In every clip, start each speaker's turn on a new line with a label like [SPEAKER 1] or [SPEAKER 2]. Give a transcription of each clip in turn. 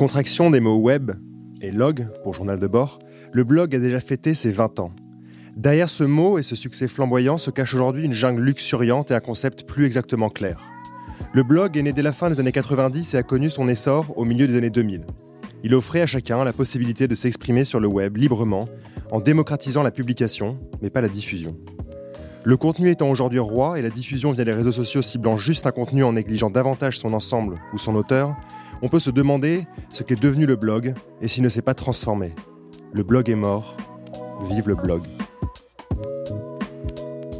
[SPEAKER 1] Contraction des mots web et log pour journal de bord, le blog a déjà fêté ses 20 ans. Derrière ce mot et ce succès flamboyant se cache aujourd'hui une jungle luxuriante et un concept plus exactement clair. Le blog est né dès la fin des années 90 et a connu son essor au milieu des années 2000. Il offrait à chacun la possibilité de s'exprimer sur le web librement en démocratisant la publication, mais pas la diffusion. Le contenu étant aujourd'hui roi et la diffusion via les réseaux sociaux ciblant juste un contenu en négligeant davantage son ensemble ou son auteur, on peut se demander ce qu'est devenu le blog et s'il ne s'est pas transformé. Le blog est mort, vive le blog.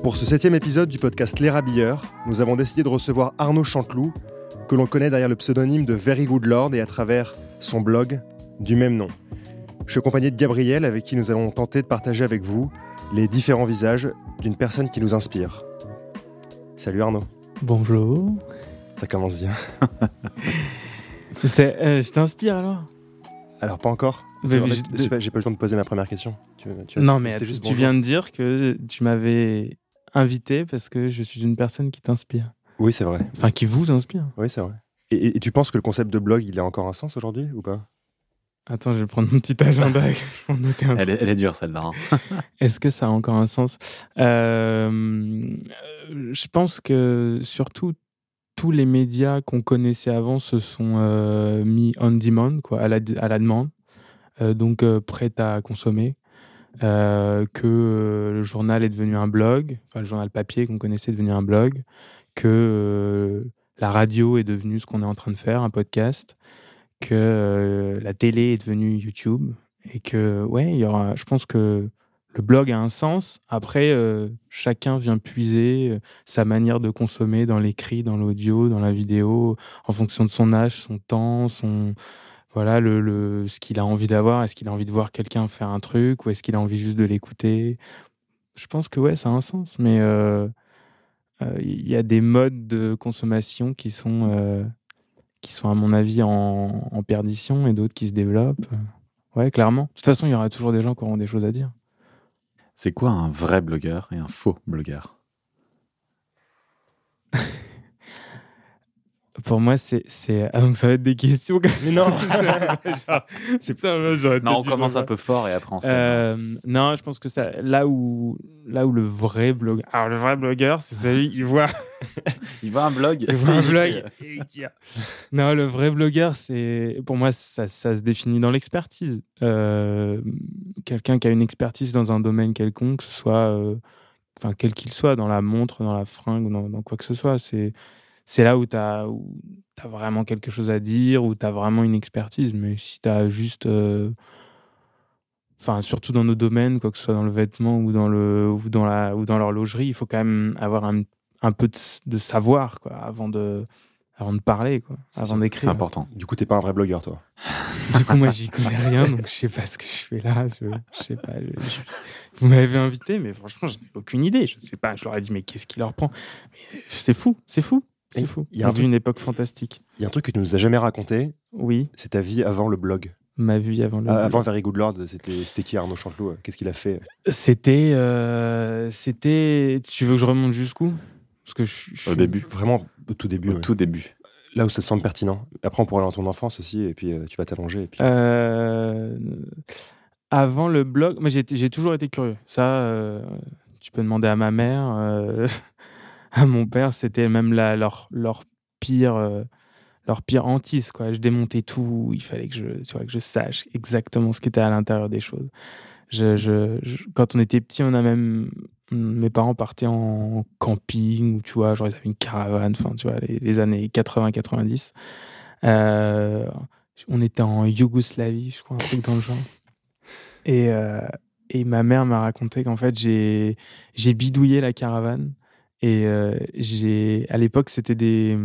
[SPEAKER 1] Pour ce septième épisode du podcast L'érabilleur, nous avons décidé de recevoir Arnaud Chanteloup, que l'on connaît derrière le pseudonyme de Very Good Lord et à travers son blog du même nom. Je suis accompagné de Gabriel avec qui nous allons tenter de partager avec vous les différents visages d'une personne qui nous inspire. Salut Arnaud.
[SPEAKER 2] Bonjour.
[SPEAKER 1] Ça commence bien.
[SPEAKER 2] Euh, je t'inspire alors
[SPEAKER 1] Alors pas encore.
[SPEAKER 2] Mais
[SPEAKER 1] En fait,
[SPEAKER 2] je-
[SPEAKER 1] J'ai pas, j'ai pas eu le temps de poser ma première question. Tu tu
[SPEAKER 2] Non, mais tu
[SPEAKER 1] juste bonjour.
[SPEAKER 2] viens de dire que tu m'avais invité parce que je suis une personne qui t'inspire.
[SPEAKER 1] Oui, c'est vrai.
[SPEAKER 2] Enfin, qui vous inspire.
[SPEAKER 1] Oui, c'est vrai. Et, et- et tu penses que le concept de blog, il a encore un sens aujourd'hui ou pas?
[SPEAKER 2] Attends, je vais prendre mon petit agenda un
[SPEAKER 3] Elle est, elle est dure celle-là. hein.
[SPEAKER 2] Est-ce que ça a encore un sens? Euh, Je pense que surtout tous les médias qu'on connaissait avant se sont euh, mis on demand, quoi, à la, à la demande, euh, donc euh, prêts à consommer. Euh, que le journal est devenu un blog, enfin le journal papier qu'on connaissait est devenu un blog, que la radio est devenue ce qu'on est en train de faire, un podcast, que la télé est devenue YouTube, et que ouais, il y aura, je pense que le blog a un sens. Après, euh, chacun vient puiser euh, sa manière de consommer dans l'écrit, dans l'audio, dans la vidéo, en fonction de son âge, son temps, son voilà le, le ce qu'il a envie d'avoir. Est-ce qu'il a envie de voir quelqu'un faire un truc ou est-ce qu'il a envie juste de l'écouter? Je pense que ouais, ça a un sens, mais euh, il y a des modes de consommation qui sont qui sont à mon avis en, en perdition et d'autres qui se développent. Ouais, clairement. De toute façon, il y aura toujours des gens qui auront des choses à dire.
[SPEAKER 3] C'est quoi un vrai blogueur et un faux blogueur?
[SPEAKER 2] Pour moi, c'est. c'est... Ah, donc ça va être des questions.
[SPEAKER 1] Mais non
[SPEAKER 2] c'est putain, j'aurais
[SPEAKER 3] Non, on commence un peu fort et après on se calme.
[SPEAKER 2] Euh, non, je pense que ça, là où, là où le vrai blogueur, alors le vrai blogueur, c'est celui qui voit,
[SPEAKER 3] Il voit un blog.
[SPEAKER 2] il voit un blog et il tire. Non, le vrai blogueur, c'est, pour moi, ça, ça se définit dans l'expertise. Euh, quelqu'un qui a une expertise dans un domaine quelconque, que ce soit, euh, enfin, quel qu'il soit, dans la montre, dans la fringue, dans, dans quoi que ce soit, c'est, c'est là où tu as, as vraiment quelque chose à dire, où tu as vraiment une expertise. Mais si tu as juste. euh, Enfin, surtout dans nos domaines, quoi que ce soit dans le vêtement ou dans, le, ou dans, la, ou dans l'horlogerie, il faut quand même avoir un, un peu de, de savoir quoi, avant, de, avant de parler, quoi, avant
[SPEAKER 1] sûr,
[SPEAKER 3] C'est
[SPEAKER 2] d'écrire.
[SPEAKER 3] important.
[SPEAKER 1] Du coup, t'es pas un vrai blogueur, toi.
[SPEAKER 2] Du coup, moi, j'y connais rien, donc je sais pas ce que je fais là. Je, je sais pas. je- je- Vous m'avez invité, mais franchement, j'en ai aucune idée. Je sais pas. Je leur ai dit, mais qu'est-ce qui leur prend? C'est fou, c'est fou, c'est fou.
[SPEAKER 1] il y a un truc-
[SPEAKER 2] une époque fantastique.
[SPEAKER 1] Il y a un truc que tu nous as jamais raconté,
[SPEAKER 2] Oui,
[SPEAKER 1] c'est ta vie avant le blog.
[SPEAKER 2] ma vie avant le.
[SPEAKER 1] Ah, avant Very Good Lord, c'était qui Arnaud Chanteloup Qu'est-ce qu'il a fait?
[SPEAKER 2] C'était, euh, c'était. Tu veux que je remonte jusqu'où? Parce que je, je
[SPEAKER 3] Au début.
[SPEAKER 1] Vraiment au tout début.
[SPEAKER 3] Au
[SPEAKER 1] ouais.
[SPEAKER 3] tout début.
[SPEAKER 1] Là où ça semble pertinent. Après, on pourrait aller dans ton enfance aussi, et puis euh, tu vas t'allonger. Puis...
[SPEAKER 2] Euh, avant le blog, moi j'ai j'ai toujours été curieux. Ça, euh, tu peux demander à ma mère, euh, mon père, c'était même la, leur, leur pire, euh, leur pire hantise. Quoi. Je démontais tout. Il fallait que je, tu vois, que je sache exactement ce qui était à l'intérieur des choses. Quand on était petit, on a même mes parents partaient en camping ou tu vois, genre ils avaient une caravane. Enfin, tu vois, les, les années 80-90. Euh, on était en Yougoslavie, je crois, un truc dans le genre. Et, euh, et ma mère m'a raconté qu'en fait, j'ai j'ai bidouillé la caravane. Et euh, j'ai à l'époque, c'était des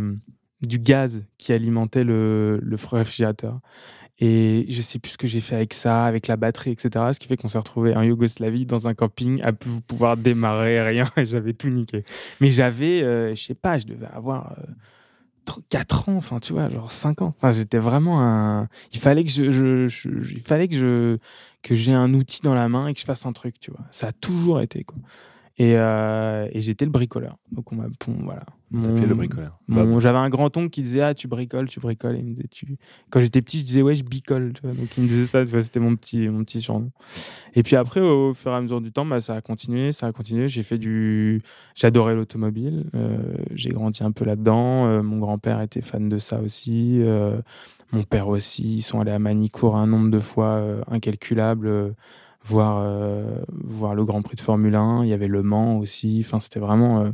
[SPEAKER 2] du gaz qui alimentait le, le réfrigérateur. Et je sais plus ce que j'ai fait avec ça, avec la batterie, etc. Ce qui fait qu'on s'est retrouvé en Yougoslavie dans un camping à plus pouvoir démarrer rien. Et j'avais tout niqué. Mais j'avais, euh, je sais pas, je devais avoir euh, 4 ans, enfin tu vois, genre 5 ans. Enfin, j'étais vraiment un. Il fallait que je- je- il fallait que je que j'ai un outil dans la main et que je fasse un truc, tu vois. Ça a toujours été quoi. Et, euh, et j'étais le bricoleur. Donc on m'a, bon, voilà.
[SPEAKER 1] T'appelais le bricoleur.
[SPEAKER 2] mon-
[SPEAKER 1] Bob.
[SPEAKER 2] J'avais un grand oncle qui disait ah tu bricoles, tu bricoles. Et il me disait tu. Quand j'étais petit, je disais ouais je bicole. tu vois. Donc il me disait ça. C'était mon petit mon petit surnom. Et puis après, au, fur et à mesure du temps, bah, ça a continué, ça a continué. J'ai fait du, j'adorais l'automobile. Euh, j'ai grandi un peu là-dedans. Euh, mon grand-père était fan de ça aussi. Euh, mon père aussi. Ils sont allés à Manicourt un nombre de fois incalculable. Voir euh, voir le Grand Prix de Formule 1. Il y avait Le Mans aussi. Enfin, c'était vraiment. euh,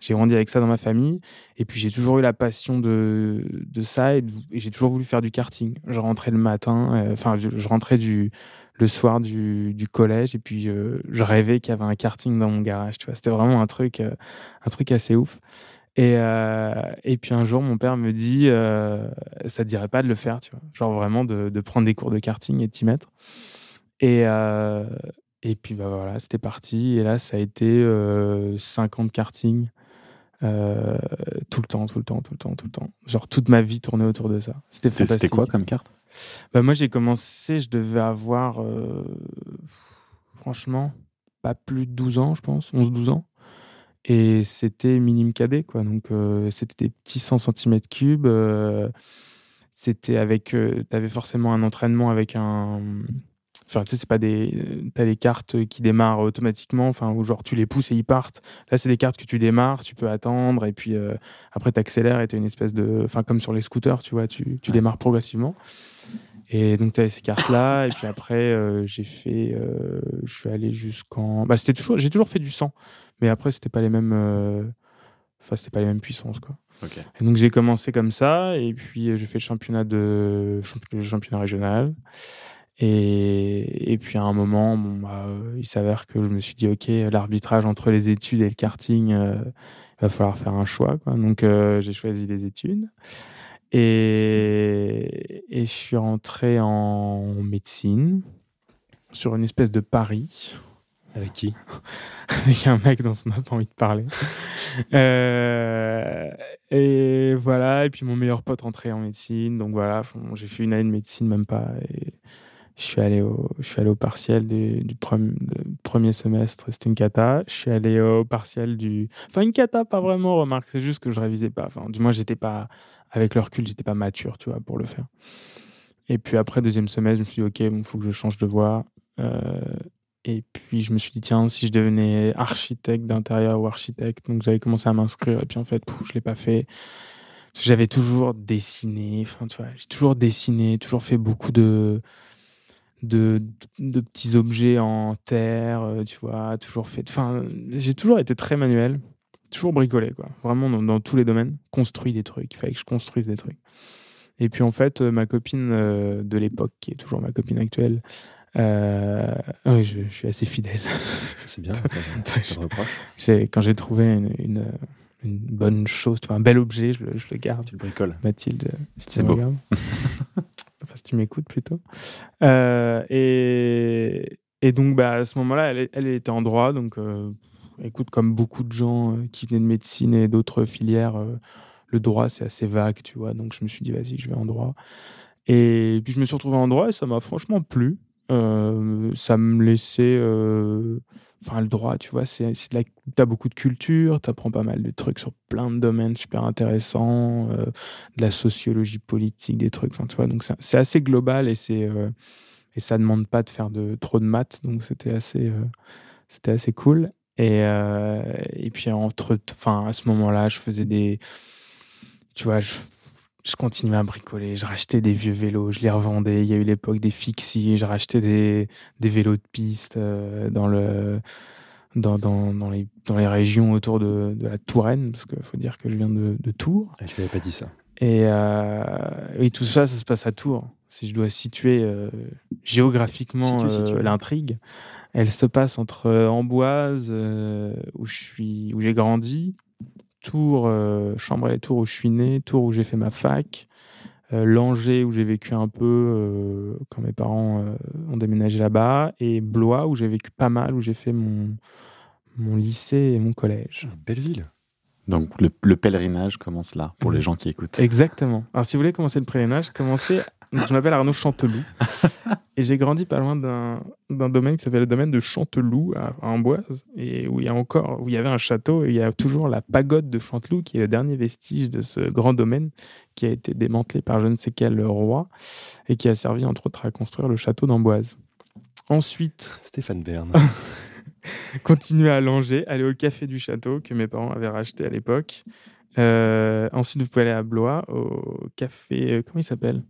[SPEAKER 2] j'ai grandi avec ça dans ma famille. Et puis j'ai toujours eu la passion de de ça et, j'ai toujours voulu faire du karting. Je rentrais le matin. euh, Enfin, je, je rentrais du le soir du, du collège et puis je rêvais qu'il y avait un karting dans mon garage. Tu vois, c'était vraiment un truc un truc assez ouf. Et, et puis un jour, mon père me dit, ça te dirait pas de le faire, tu vois, genre vraiment de, de prendre des cours de karting et de t'y mettre. Et, euh, et puis bah voilà, c'était parti. Et là, ça a été euh, 5 ans de karting. euh, tout le temps, tout le temps, tout le temps, tout le temps. Genre toute ma vie tournait autour de ça. C'était
[SPEAKER 3] quoi comme carte?
[SPEAKER 2] Bah, moi, j'ai commencé, je devais avoir, euh, franchement, pas plus de 12 ans, je pense, 11-12 ans. Et c'était minime cadet, quoi. Donc, euh, c'était des petits 100 cm3. euh, c'était avec. tu avais forcément un entraînement avec un. Enfin, tu sais, c'est pas des. T'as les cartes qui démarrent automatiquement, enfin, où genre tu les pousses et ils partent. Là, c'est des cartes que tu démarres, tu peux attendre, et puis euh, après, tu accélères et tu une espèce de. Enfin, comme sur les scooters, tu vois, tu, tu démarres progressivement. Et donc, tu avais ces cartes-là. et puis après, euh, j'ai fait. euh, je suis allé jusqu'en. Bah, c'était toujours. J'ai toujours fait du 100. Mais après, c'était pas les mêmes. euh, Enfin, c'était pas les mêmes puissances, quoi.
[SPEAKER 3] Ok.
[SPEAKER 2] Et donc, j'ai commencé comme ça. Et puis, euh, j'ai fait le championnat, de... championnat régional. Et, et puis, à un moment, bon, bah, euh, il s'avère que je me suis dit, OK, l'arbitrage entre les études et le karting, euh, il va falloir faire un choix, quoi. Donc, euh, j'ai choisi les études. Et, et je suis rentré en médecine sur une espèce de pari
[SPEAKER 1] Avec qui?
[SPEAKER 2] Avec un mec dont on n'a pas envie de parler. Euh, et voilà, et puis mon meilleur pote rentrait en médecine, donc voilà, j'ai fait une année de médecine, même pas, et je suis allé au, je suis allé au partiel du, du premier semestre, c'était une cata. Je suis allé au partiel du... Enfin, une cata, pas vraiment, remarque, c'est juste que je révisais pas. Enfin, du moins, j'étais pas... Avec le recul, j'étais pas mature, tu vois, pour le faire. Et puis après, deuxième semestre, je me suis dit, OK, il faut que je change de voie. Euh, et puis, je me suis dit, tiens, si je devenais architecte d'intérieur ou architecte, donc j'avais commencé à m'inscrire, et puis en fait, je l'ai pas fait. Parce que j'avais toujours dessiné, enfin, tu vois, j'ai toujours dessiné, toujours fait beaucoup de, de, de petits objets en terre, euh, tu vois, toujours fait. Enfin, j'ai toujours été très manuel, toujours bricolé, quoi. Vraiment dans, dans tous les domaines, construit des trucs. Il fallait que je construise des trucs. Et puis en fait, euh, ma copine euh, de l'époque, qui est toujours ma copine actuelle, euh, oui, je, je suis assez fidèle.
[SPEAKER 1] C'est bien.
[SPEAKER 2] J'ai- quand j'ai trouvé une, une, une bonne chose, un bel objet, je le, je le garde.
[SPEAKER 1] Tu le bricoles.
[SPEAKER 2] Mathilde, si
[SPEAKER 3] C'est beau.
[SPEAKER 2] tu m'écoutes plutôt. Euh, et, et donc, bah, à ce moment-là, elle, était en droit. Donc, euh, écoute, comme beaucoup de gens euh, qui venaient de médecine et d'autres filières, le droit, c'est assez vague, tu vois. Donc, je me suis dit, vas-y, je vais en droit. Et puis, je me suis retrouvé en droit et ça m'a franchement plu. Ça me laissait. Enfin, le droit, tu vois, c'est de la. T'as beaucoup de culture, t'apprends pas mal de trucs sur plein de domaines super intéressants, euh, de la sociologie politique, des trucs. Enfin, tu vois, donc c'est c'est assez global et c'est euh, et ça demande pas de faire de trop de maths, donc c'était assez euh, c'était assez cool. Et euh, et puis entre, enfin, à ce moment-là, je faisais des, tu vois, je je continuais à bricoler, je rachetais des vieux vélos, je les revendais. Il y a eu l'époque des fixies, je rachetais des, des vélos de piste euh, dans, le, dans, dans, dans, les, dans les régions autour de, de la Touraine, parce qu'il faut dire que je viens de, de Tours.
[SPEAKER 1] Ah, tu m'avais pas dit ça.
[SPEAKER 2] Et, euh, et tout ça, ça se passe à Tours. Si je dois situer euh, géographiquement l'intrigue, elle se passe entre Amboise, où je suis, où j'ai grandi, Tours, euh, Chambray-les-Tours où je suis né, Tours où j'ai fait ma fac, euh, Langeais où j'ai vécu un peu euh, quand mes parents euh, ont déménagé là-bas, et Blois où j'ai vécu pas mal, où j'ai fait mon, mon lycée et mon collège.
[SPEAKER 1] Belle ville.
[SPEAKER 3] Donc le, le pèlerinage commence là, pour les gens qui écoutent.
[SPEAKER 2] Exactement. Alors si vous voulez commencer le pèlerinage, commencez je m'appelle Arnaud Chanteloup. et j'ai grandi pas loin d'un domaine qui s'appelle le domaine de Chanteloup à, à Amboise. Et où il y a encore, où il y avait un château. Et il y a toujours la pagode de Chanteloup qui est le dernier vestige de ce grand domaine qui a été démantelé par je ne sais quel roi et qui a servi entre autres à construire le château d'Amboise. Ensuite,
[SPEAKER 1] Stéphane Bern.
[SPEAKER 2] continuer à Langeais, aller au café du château que mes parents avaient racheté à l'époque. Euh, ensuite, vous pouvez aller à Blois, au café. euh, comment il s'appelle?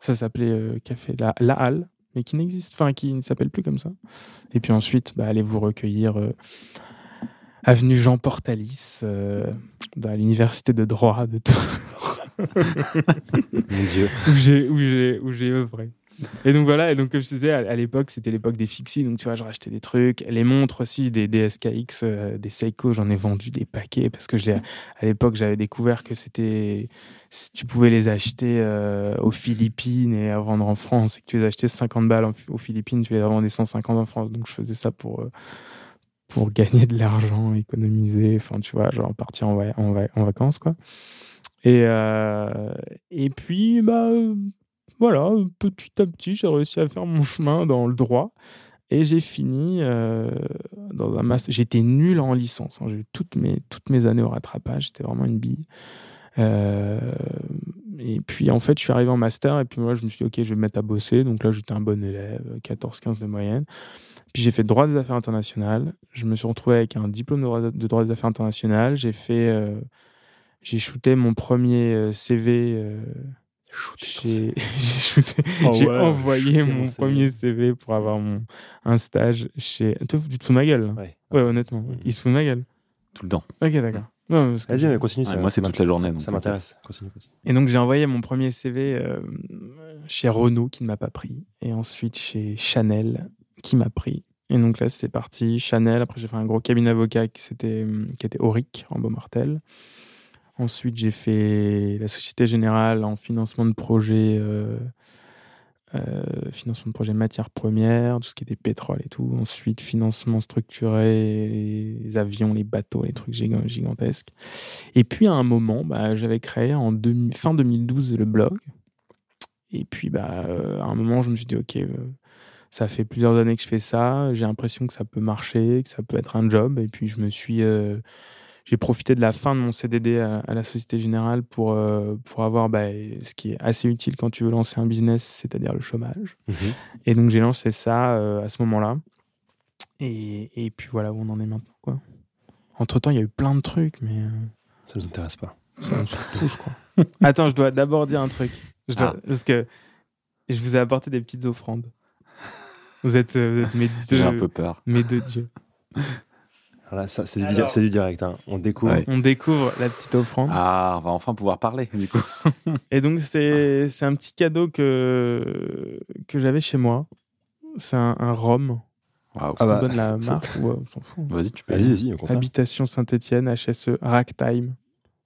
[SPEAKER 2] Ça s'appelait euh, Café La, La Halle, mais qui n'existe, enfin, qui ne s'appelle plus comme ça. Et puis ensuite, bah, allez vous recueillir. euh, Avenue Jean Portalis, euh, dans l'université de droit de Tours,
[SPEAKER 1] Mon Dieu.
[SPEAKER 2] j'ai où j'ai œuvré. Et donc voilà, et donc comme je disais, à, l'époque, c'était l'époque des fixies, donc tu vois, je rachetais des trucs, les montres aussi, des, SKX, euh, des Seiko, j'en ai vendu des paquets parce que je l'ai- à l'époque, j'avais découvert que c'était, tu pouvais les acheter euh, aux Philippines et les vendre en France, et que tu les achetais 50 balles aux Philippines, tu les revendais 150 en France, donc je faisais ça pour euh, pour gagner de l'argent, économiser, enfin tu vois, genre partir en, voy- en, va- en vacances quoi. Et et puis bah voilà, petit à petit, j'ai réussi à faire mon chemin dans le droit. Et j'ai fini euh, dans un master. J'étais nul en licence. hein. J'ai eu toutes mes, toutes mes années au rattrapage. J'étais vraiment une bille. Euh, et puis, en fait, je suis arrivé en master. Et puis, moi, je me suis dit, OK, je vais me mettre à bosser. Donc là, j'étais un bon élève, 14-15 de moyenne. Puis, j'ai fait droit des affaires internationales. Je me suis retrouvé avec un diplôme de droit, de droit des affaires internationales. J'ai fait. euh, j'ai shooté mon premier CV. J'ai
[SPEAKER 1] Oh
[SPEAKER 2] j'ai
[SPEAKER 1] ouais,
[SPEAKER 2] envoyé
[SPEAKER 1] shooté
[SPEAKER 2] mon premier CV pour avoir mon, un stage chez. Tu te fous de ma gueule
[SPEAKER 1] Ouais.
[SPEAKER 2] Ouais, honnêtement. Il se fout de ma gueule.
[SPEAKER 3] Tout le temps.
[SPEAKER 2] Ok, d'accord. Que-
[SPEAKER 1] Vas-y, continue.
[SPEAKER 3] Ouais,
[SPEAKER 1] ça-
[SPEAKER 3] moi, c'est toute la journée,
[SPEAKER 1] Ça,
[SPEAKER 3] donc
[SPEAKER 1] ça m'intéresse. Continue, continue.
[SPEAKER 2] Et donc, j'ai envoyé mon premier CV euh, chez Renault qui ne m'a pas pris. Et ensuite chez Chanel qui m'a pris. Et donc là, c'était parti. Chanel. Après, j'ai fait un gros cabinet avocat qui, c'était, hum, qui était Auric en Beaumartel. Ensuite, j'ai fait la Société Générale en financement de projets. euh, euh, financement de projets matières premières, tout ce qui était pétrole et tout. Ensuite, financement structuré, les avions, les bateaux, les trucs giga- gigantesques. Et puis, à un moment, bah, j'avais créé en fin 2012 le blog. Et puis, bah, euh, à un moment, je me suis dit, OK, ça fait plusieurs années que je fais ça. J'ai l'impression que ça peut marcher, que ça peut être un job. Et puis, je me suis. J'ai profité de la fin de mon CDD à, à la Société Générale pour, euh, pour avoir bah, ce qui est assez utile quand tu veux lancer un business, c'est-à-dire le chômage.
[SPEAKER 1] Mhm.
[SPEAKER 2] Et donc, j'ai lancé ça euh, à ce moment-là. Et, et puis, voilà où on en est maintenant. Quoi. Entre-temps, il y a eu plein de trucs, mais. euh,
[SPEAKER 1] Ça nous intéresse pas.
[SPEAKER 2] ça me fout, je crois. Attends, je dois d'abord dire un truc. Je dois-
[SPEAKER 3] Ah.
[SPEAKER 2] Parce que je vous ai apporté des petites offrandes. Vous êtes, vous êtes mes,
[SPEAKER 3] J'ai
[SPEAKER 2] deux,
[SPEAKER 3] un peu peur.
[SPEAKER 2] mes deux dieux.
[SPEAKER 1] Alors là, ça, c'est du, direct. hein. On découvre.
[SPEAKER 3] Ouais.
[SPEAKER 2] On découvre la petite offrande.
[SPEAKER 3] Ah, on va enfin pouvoir parler, du coup.
[SPEAKER 2] Et donc, c'est c'est un petit cadeau que, que j'avais chez moi. C'est un, un rhum. Est-ce
[SPEAKER 1] Ah bah,
[SPEAKER 2] donne la marque Ouais, fout.
[SPEAKER 3] Vas-y, tu peux.
[SPEAKER 1] Vas-y.
[SPEAKER 2] Habitation Saint-Etienne, HSE, Ragtime.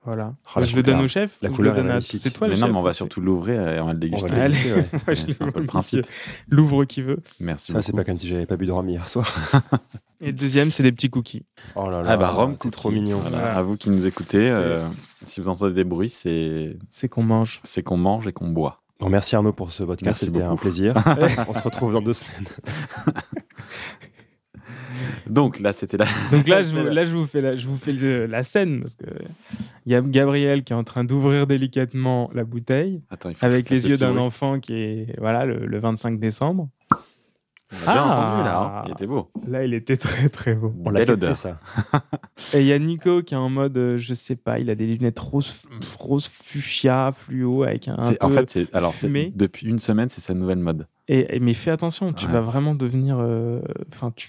[SPEAKER 2] Voilà.
[SPEAKER 1] Oh,
[SPEAKER 2] je le donne au chef
[SPEAKER 1] La
[SPEAKER 2] ou je
[SPEAKER 1] couleur
[SPEAKER 2] le donne
[SPEAKER 1] est
[SPEAKER 2] à-
[SPEAKER 1] magnifique.
[SPEAKER 2] C'est toi le
[SPEAKER 3] mais
[SPEAKER 2] chef
[SPEAKER 3] non, mais on va
[SPEAKER 2] c'est-
[SPEAKER 3] surtout l'ouvrir et on va le
[SPEAKER 1] On
[SPEAKER 3] déguster.
[SPEAKER 1] va le
[SPEAKER 2] Allez.
[SPEAKER 1] déguster, ouais.
[SPEAKER 2] Moi, je
[SPEAKER 3] Ouais, c'est un peu le principe.
[SPEAKER 2] L'ouvre qui veut.
[SPEAKER 3] Merci
[SPEAKER 1] Ça, c'est
[SPEAKER 3] beaucoup.
[SPEAKER 1] pas comme si j'avais pas bu de rhum hier soir.
[SPEAKER 2] Et le deuxième, c'est des petits cookies.
[SPEAKER 1] Oh là là.
[SPEAKER 3] Ah bah Rome,
[SPEAKER 1] t'es
[SPEAKER 3] cookie.
[SPEAKER 1] trop mignon.
[SPEAKER 3] Voilà.
[SPEAKER 2] Voilà.
[SPEAKER 3] À vous qui nous écoutez, euh, si vous entendez des bruits, c'est
[SPEAKER 2] C'est qu'on mange.
[SPEAKER 3] c'est qu'on mange et qu'on boit.
[SPEAKER 1] Bon, merci Arnaud pour ce podcast.
[SPEAKER 3] Merci
[SPEAKER 1] C'était un plaisir. On se retrouve dans deux semaines.
[SPEAKER 3] Donc là, c'était la.
[SPEAKER 2] Donc là, je vous, là, je vous fais, la, je vous fais le- la scène parce que il y a Gabriel qui est en train d'ouvrir délicatement la bouteille
[SPEAKER 3] Attends,
[SPEAKER 2] avec les yeux d'un enfant qui est voilà le, le 25 décembre.
[SPEAKER 3] On l'a bien
[SPEAKER 2] Ah.
[SPEAKER 3] entendu là. hein. Il était beau.
[SPEAKER 2] Là, il était très très beau.
[SPEAKER 1] On l'a capté,
[SPEAKER 3] odeur.
[SPEAKER 1] ça.
[SPEAKER 2] Et il y a Nico qui est en mode, euh, je sais pas, il a des lunettes rose, rose fuchsia, fluo avec un, peu.
[SPEAKER 3] En fait, c'est alors c'est-
[SPEAKER 2] fumé.
[SPEAKER 3] depuis une semaine, c'est sa nouvelle mode.
[SPEAKER 2] Et, et- mais fais attention, tu
[SPEAKER 3] Ouais.
[SPEAKER 2] vas vraiment devenir, euh, enfin, tu,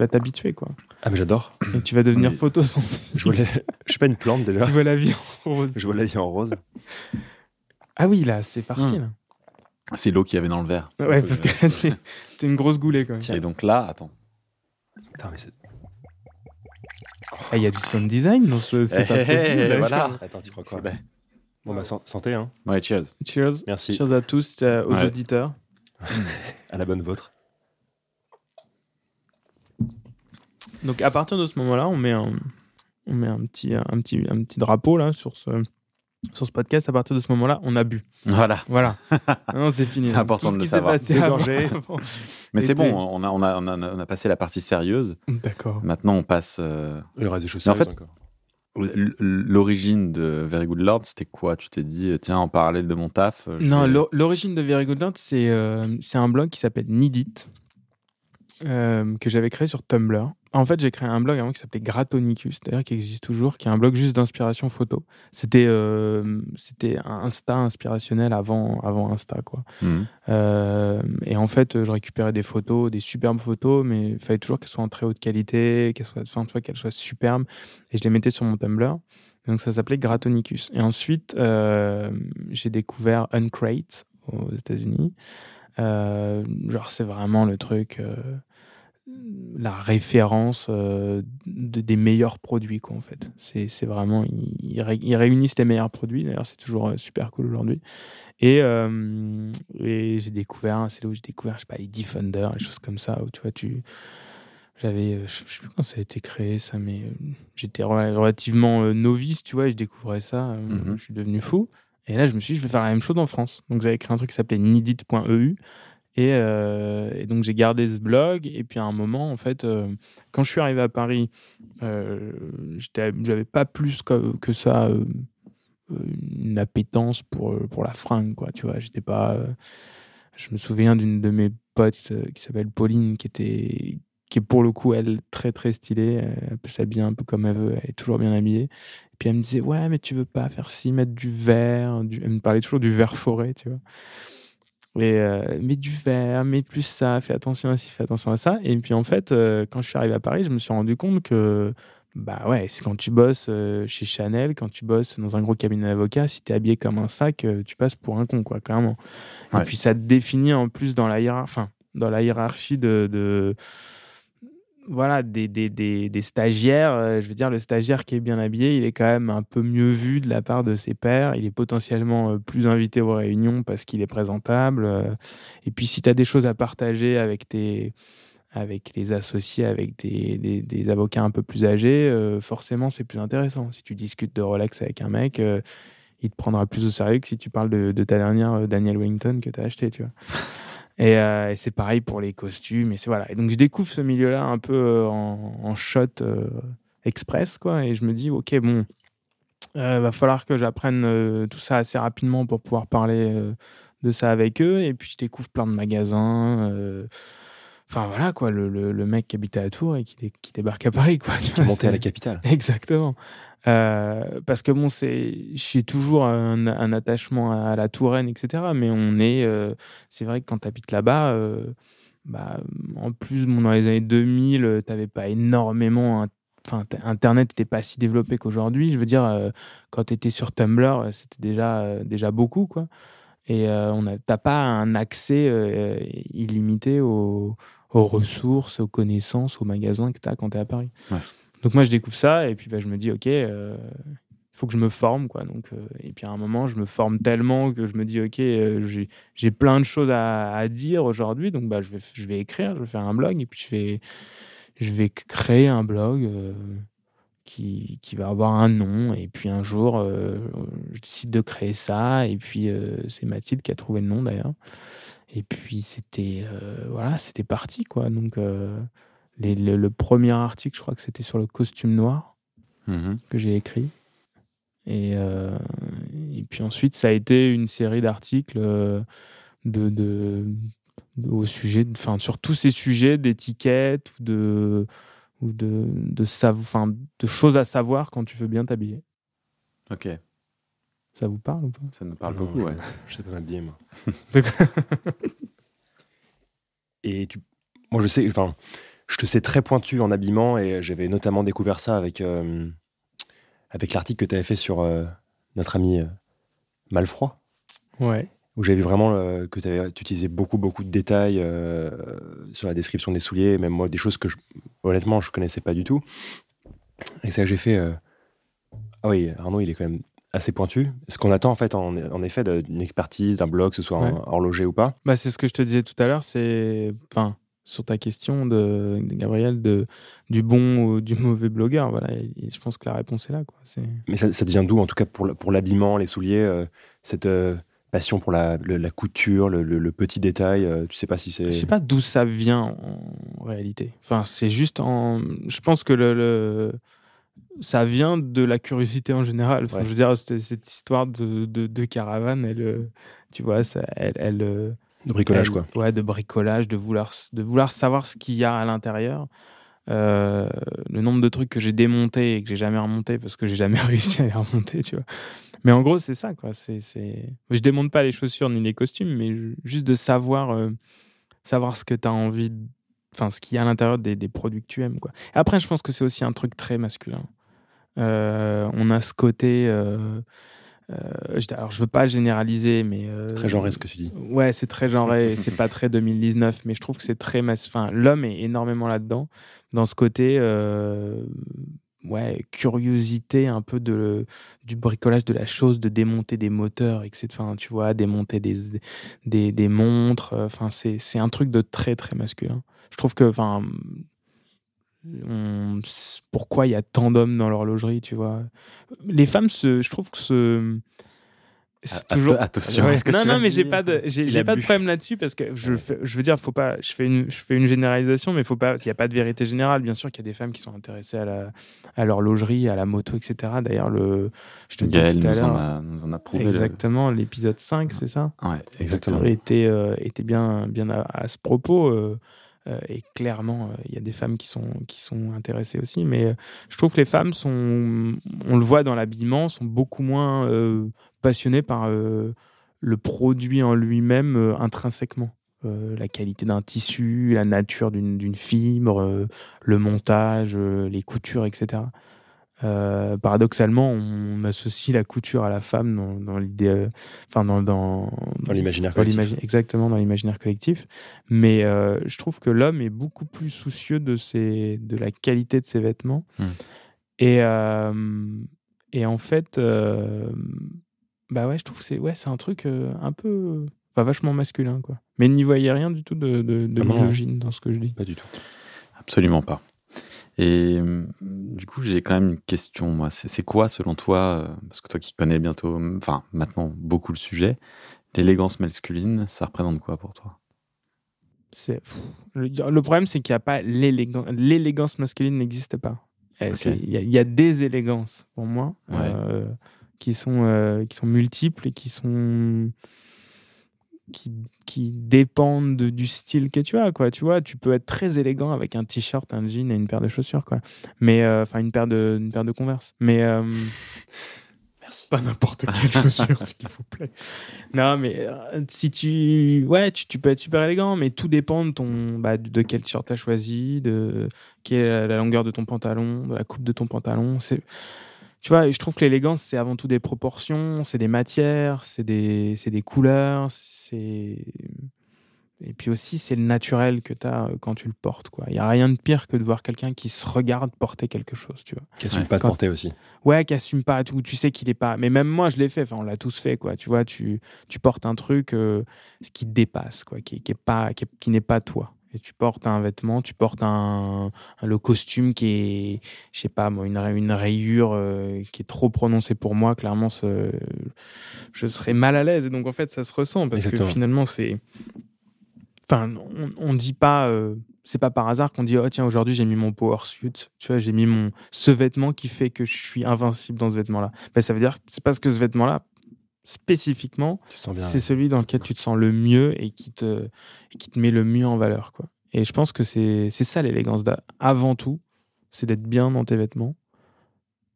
[SPEAKER 2] vas t'habituer quoi.
[SPEAKER 1] Ah, mais j'adore.
[SPEAKER 2] Et tu vas devenir
[SPEAKER 3] Mais-
[SPEAKER 2] photosensible.
[SPEAKER 1] Je vois, les- je suis pas une plante déjà.
[SPEAKER 2] Tu vois la vie en rose.
[SPEAKER 1] Je vois la vie en rose.
[SPEAKER 2] Ah oui, là, c'est parti
[SPEAKER 3] Hmm.
[SPEAKER 2] là.
[SPEAKER 3] C'est l'eau qu'il y avait dans le verre.
[SPEAKER 2] Ouais, parce que c'était une grosse goulée quand même.
[SPEAKER 3] Et donc là, attends.
[SPEAKER 1] Putain, mais c'est.
[SPEAKER 2] Ah, il y a du sound design dans ce. C'est pas
[SPEAKER 3] Eh, eh,
[SPEAKER 2] possible.
[SPEAKER 3] eh, voilà.
[SPEAKER 1] Attends, tu crois quoi
[SPEAKER 3] Ben,
[SPEAKER 1] Bon, bah, san- santé, hein.
[SPEAKER 3] Ouais, cheers.
[SPEAKER 2] Cheers.
[SPEAKER 1] Merci.
[SPEAKER 2] Cheers à tous, euh, aux
[SPEAKER 3] Ouais.
[SPEAKER 2] auditeurs.
[SPEAKER 1] À la bonne vôtre.
[SPEAKER 2] Donc à partir de ce moment-là, on met un, on met un petit, un petit, un petit drapeau là sur ce, sur ce podcast, à partir de ce moment-là, on a bu.
[SPEAKER 3] Voilà.
[SPEAKER 2] Voilà. non, c'est fini.
[SPEAKER 3] C'est important
[SPEAKER 2] Tout ce
[SPEAKER 3] de le
[SPEAKER 2] qui s'est
[SPEAKER 3] savoir.
[SPEAKER 2] passé avant-
[SPEAKER 3] Mais c'est bon, on a, on, a, on, a, on a passé la partie sérieuse.
[SPEAKER 2] D'accord.
[SPEAKER 3] Maintenant, on passe. euh,
[SPEAKER 1] Il reste des choses
[SPEAKER 3] en fait-
[SPEAKER 1] encore.
[SPEAKER 3] L'origine de Very Good Lord, c'était quoi? Tu t'es dit, tiens, en parallèle de mon taf. euh,
[SPEAKER 2] Non,
[SPEAKER 3] vais-
[SPEAKER 2] l'origine de Very Good Dance, c'est euh, c'est un blog qui s'appelle Nidit, euh, que j'avais créé sur Tumblr. En fait, j'ai créé un blog avant qui s'appelait Gratonicus, d'ailleurs qui existe toujours, qui est un blog juste d'inspiration photo. C'était euh, c'était un Insta inspirationnel avant, avant Insta, quoi.
[SPEAKER 3] Mhm.
[SPEAKER 2] Euh, et en fait, je récupérais des photos, des superbes photos, mais il fallait toujours qu'elles soient en très haute qualité, qu'elles soient, enfin, qu'elles soient superbes. Et je les mettais sur mon Tumblr. Donc ça s'appelait Gratonicus. Et ensuite, euh, j'ai découvert Uncrate aux États-Unis. Genre, c'est vraiment le truc, la référence euh, de- des meilleurs produits, quoi, en fait. C'est vraiment, ils, ils ré- ils réunissent les meilleurs produits. D'ailleurs, c'est toujours euh, super cool aujourd'hui. Et, euh, et j'ai découvert, c'est là où j'ai découvert, je sais pas, les Defender, les choses comme ça, où tu vois, tu. J'avais, je je sais plus quand ça a été créé, ça, mais j'étais rela- relativement novice, tu vois, et je découvrais ça,
[SPEAKER 3] Mhm.
[SPEAKER 2] je suis devenu fou. Et là, je me suis dit, je vais faire la même chose en France. Donc, j'avais créé un truc qui s'appelait nidit.eu. Et, euh, et donc, j'ai gardé ce blog. Et puis, à un moment, en fait, euh, quand je suis arrivé à Paris, euh, j'avais pas plus que, ça euh, une appétence pour, pour la fringue, quoi. Tu vois, j'étais pas. je me souviens d'une de mes potes qui s'appelle Pauline, qui était qui est pour le coup, elle, très très stylée. Elle peut s'habiller un peu comme elle veut, elle est toujours bien habillée. Et puis elle me disait, ouais, mais tu veux pas faire ci, mettre du vert. Elle me parlait toujours du vert forêt, tu vois. Et euh, mais du vert, mais plus ça, fais attention à ci, fais attention à ça. Et puis en fait, euh, quand je suis arrivé à Paris, je me suis rendu compte que, bah ouais, c'est quand tu bosses euh, chez Chanel, quand tu bosses dans un gros cabinet d'avocat, si t'es habillé comme un sac, euh, tu passes pour un con, quoi, clairement.
[SPEAKER 3] Ouais.
[SPEAKER 2] Et puis ça te définit en plus dans la hiérarchie, enfin, dans la hiérarchie de, de voilà, des, des, des, des stagiaires. euh, je veux dire, le stagiaire qui est bien habillé, il est quand même un peu mieux vu de la part de ses pairs. Il est potentiellement euh, plus invité aux réunions parce qu'il est présentable. euh. Et puis, si tu as des choses à partager avec tes avec les associés, avec des, avocats un peu plus âgés, forcément, c'est plus intéressant. Si tu discutes de Rolex avec un mec, il te prendra plus au sérieux que si tu parles de, ta dernière Daniel Wellington que tu as acheté, tu vois. Et, euh, et c'est pareil pour les costumes. Et c'est voilà. Et donc je découvre ce milieu-là un peu euh, en, en shot euh, express, quoi. Et je me dis, ok, bon, euh, va falloir que j'apprenne tout ça assez rapidement pour pouvoir parler de ça avec eux. Et puis je découvre plein de magasins. Enfin voilà quoi, le, le, le mec qui habitait à Tours et qui, dé- qui débarque à Paris quoi. tu
[SPEAKER 1] Qui
[SPEAKER 2] vois,
[SPEAKER 1] monté à la capitale.
[SPEAKER 2] Exactement. Euh, parce que bon, c'est, j'ai toujours un, attachement à la Touraine, etc. Mais on est, euh, c'est vrai que quand tu habites là-bas, euh, bah, en plus, dans les années 2000, tu n'avais pas énormément. Enfin, Internet n'était pas si développé qu'aujourd'hui. Je veux dire, quand tu étais sur Tumblr, c'était déjà, déjà beaucoup, quoi. Et on a, t'as pas un accès illimité aux, aux ressources, aux connaissances, aux magasins que tu as quand tu es à Paris.
[SPEAKER 3] Ouais.
[SPEAKER 2] Donc moi, je découvre ça et puis bah, je me dis, OK, euh, il faut que je me forme. Quoi. Donc, euh, et puis à un moment, je me forme tellement que je me dis, OK, euh, j'ai, plein de choses à, dire aujourd'hui. Donc bah, je, vais, je vais écrire, je vais faire un blog et puis je vais, je vais créer un blog. euh, qui, qui va avoir un nom et puis un jour euh, je décide de créer ça et puis euh, c'est Mathilde qui a trouvé le nom d'ailleurs et puis c'était euh, voilà parti quoi donc euh, les- le, le premier article je crois que c'était sur le costume noir
[SPEAKER 3] Mhm.
[SPEAKER 2] que j'ai écrit et, euh, et puis ensuite ça a été une série d'articles euh, de, de, de- au sujet enfin sur tous ces sujets d'étiquettes ou de ou de de, enfin, de choses à savoir quand tu veux bien t'habiller
[SPEAKER 3] Ok,
[SPEAKER 2] ça vous parle ou pas?
[SPEAKER 3] Ça nous parle
[SPEAKER 1] Non,
[SPEAKER 3] beaucoup,
[SPEAKER 1] je,
[SPEAKER 3] ouais.
[SPEAKER 1] je sais pas m'habiller, moi. Et tu... moi, je sais, enfin, je te sais très pointu en habillement et j'avais notamment découvert ça avec, euh, avec l'article que tu avais fait sur euh, notre ami euh, Malfroid,
[SPEAKER 2] ouais
[SPEAKER 1] où j'avais vu vraiment que tu utilisais beaucoup, beaucoup de détails sur la description des souliers, même moi, des choses que, je- honnêtement, je connaissais pas du tout. Et ça, j'ai fait. Ah oui, Arnaud, il est quand même assez pointu. Ce qu'on attend, en fait, en, en effet, d'une expertise, d'un blog, que ce soit
[SPEAKER 2] Ouais.
[SPEAKER 1] horloger ou pas.
[SPEAKER 2] Bah, c'est ce que je te disais tout à l'heure, c'est. Enfin, sur ta question de, Gabriel de du bon ou du mauvais blogueur. Voilà, je pense que la réponse est là. Quoi.
[SPEAKER 1] Mais ça, ça devient d'où, en tout cas pour, pour l'habillement, les souliers, euh, cette euh, passion pour la, la couture, le, petit détail euh, Tu sais pas si c'est.
[SPEAKER 2] Je sais pas d'où ça vient en réalité. Enfin, c'est juste en. Je pense que le, ça vient de la curiosité en général. Je veux dire, cette histoire de, de, caravane, elle, tu vois, ça, elle, elle
[SPEAKER 1] de bricolage, quoi.
[SPEAKER 2] Ouais, de bricolage, de vouloir, de vouloir savoir ce qu'il y a à l'intérieur. Euh, le nombre de trucs que j'ai démontés et que j'ai jamais remonté parce que j'ai jamais réussi à les remonter, tu vois. Mais en gros, c'est ça, quoi. C'est, c'est... Je démonte pas les chaussures ni les costumes, mais juste de savoir, euh, savoir ce que tu as envie, enfin, ce qu'il y a à l'intérieur des, des, produits que tu aimes, quoi. après, je pense que c'est aussi un truc très masculin. Euh, on a ce côté euh, alors, je veux pas généraliser, mais.
[SPEAKER 1] Euh, c'est très genré ce que tu dis.
[SPEAKER 2] Ouais, c'est très genré. c'est pas très 2019, mais je trouve que c'est très. Enfin, l'homme est énormément là-dedans, dans ce côté. Euh, ouais, curiosité un peu de, du bricolage de la chose, de démonter des moteurs, etc. Enfin, tu vois, démonter des, des, des montres. Enfin, c'est un truc de très, très masculin. Je trouve que, enfin, pourquoi il y a tant d'hommes dans l'horlogerie, tu vois? Les femmes, je trouve que ce.
[SPEAKER 3] C'est toujours. Attention.
[SPEAKER 2] non, non, mais j'ai pas de, j'ai, pas de problème là-dessus parce que je, je veux dire, faut pas, je fais une, je fais une généralisation, mais faut pas, il n'y a pas de vérité générale. Bien sûr qu'il y a des femmes qui sont intéressées à la, à l'horlogerie, à la moto, etc. D'ailleurs, le,
[SPEAKER 3] je te dis tout à l'heure. nous en a prouvé.
[SPEAKER 2] Exactement, l'épisode 5, c'est ça?
[SPEAKER 3] Ouais, exactement.
[SPEAKER 2] Était, euh, était bien, bien à, ce propos. Euh, et clairement, euh, il y a des femmes qui sont, qui sont intéressées aussi. Mais euh, je trouve que les femmes sont, on le voit dans l'habillement, sont beaucoup moins passionnées par le produit en lui-même intrinsèquement. la qualité d'un tissu, la nature d'une fibre, le montage, les coutures, etc. Euh, paradoxalement, on associe la couture à la femme dans, l'idée, euh, enfin dans, dans,
[SPEAKER 1] l'imaginaire collectif.
[SPEAKER 2] exactement dans l'imaginaire collectif. Mais euh, je trouve que l'homme est beaucoup plus soucieux de ses, de la qualité de ses vêtements. Hmm. Et et en fait, bah ouais, je trouve que c'est ouais, c'est un truc un peu, enfin vachement masculin quoi. Mais n'y voyez rien du tout de, de, de ah misogyne dans ce que je dis.
[SPEAKER 1] Pas du tout.
[SPEAKER 3] Absolument pas. Et du coup, j'ai quand même une question, moi. C'est quoi, selon toi, euh, parce que toi qui connais bientôt, enfin maintenant beaucoup le sujet, l'élégance masculine, ça représente quoi pour toi?
[SPEAKER 2] Le, problème, c'est qu'il n'y a pas l'élégance. L'élégance masculine n'existe pas. Eh, il y, a des élégances pour moi euh, qui sont euh, qui sont multiples et qui sont qui, qui dépendent du style que tu as quoi. Tu vois tu peux être très élégant avec un t-shirt un jean et une paire de chaussures quoi. Mais euh, enfin une paire de une paire de converse. Mais euh,
[SPEAKER 1] merci.
[SPEAKER 2] pas n'importe quelle chaussure s'il vous plaît. Non mais euh, si tu ouais tu, tu, peux être super élégant mais tout dépend de ton bah, de quel t-shirt tu as choisi de quelle est la longueur de ton pantalon de la coupe de ton pantalon. C'est tu vois, je trouve que l'élégance, c'est avant tout des proportions, c'est des matières, c'est des, des couleurs, c'est. Et puis aussi, c'est le naturel que tu as euh, quand tu le portes. Il n'y a rien de pire que de voir quelqu'un qui se regarde porter quelque chose. Tu vois.
[SPEAKER 1] Qui assume pas de porter aussi.
[SPEAKER 2] Ouais, qui assume pas tout. Tu sais qu'il est pas. Mais même moi, je l'ai fait. Enfin, on l'a tous fait. Quoi. Tu vois, tu, tu portes un truc euh, qui te dépasse, quoi, qui, qui, est pas, qui, qui n'est pas toi et tu portes un vêtement, tu portes un, le costume qui est, je sais pas moi, une, une rayure euh, qui est trop prononcée pour moi, clairement, je serais mal à l'aise. Et donc en fait, ça se ressent parce que finalement, c'est, enfin, on, dit pas, euh, c'est pas par hasard qu'on dit oh tiens aujourd'hui j'ai mis mon power suit, tu vois, j'ai mis mon ce vêtement qui fait que je suis invincible dans ce vêtement-là. Ben, ça veut dire c'est parce que ce vêtement-là spécifiquement, c'est celui dans lequel tu te sens le mieux et qui te, qui te met le mieux en valeur. Quoi. Et je pense que c'est ça l'élégance. Avant tout, c'est d'être bien dans tes vêtements,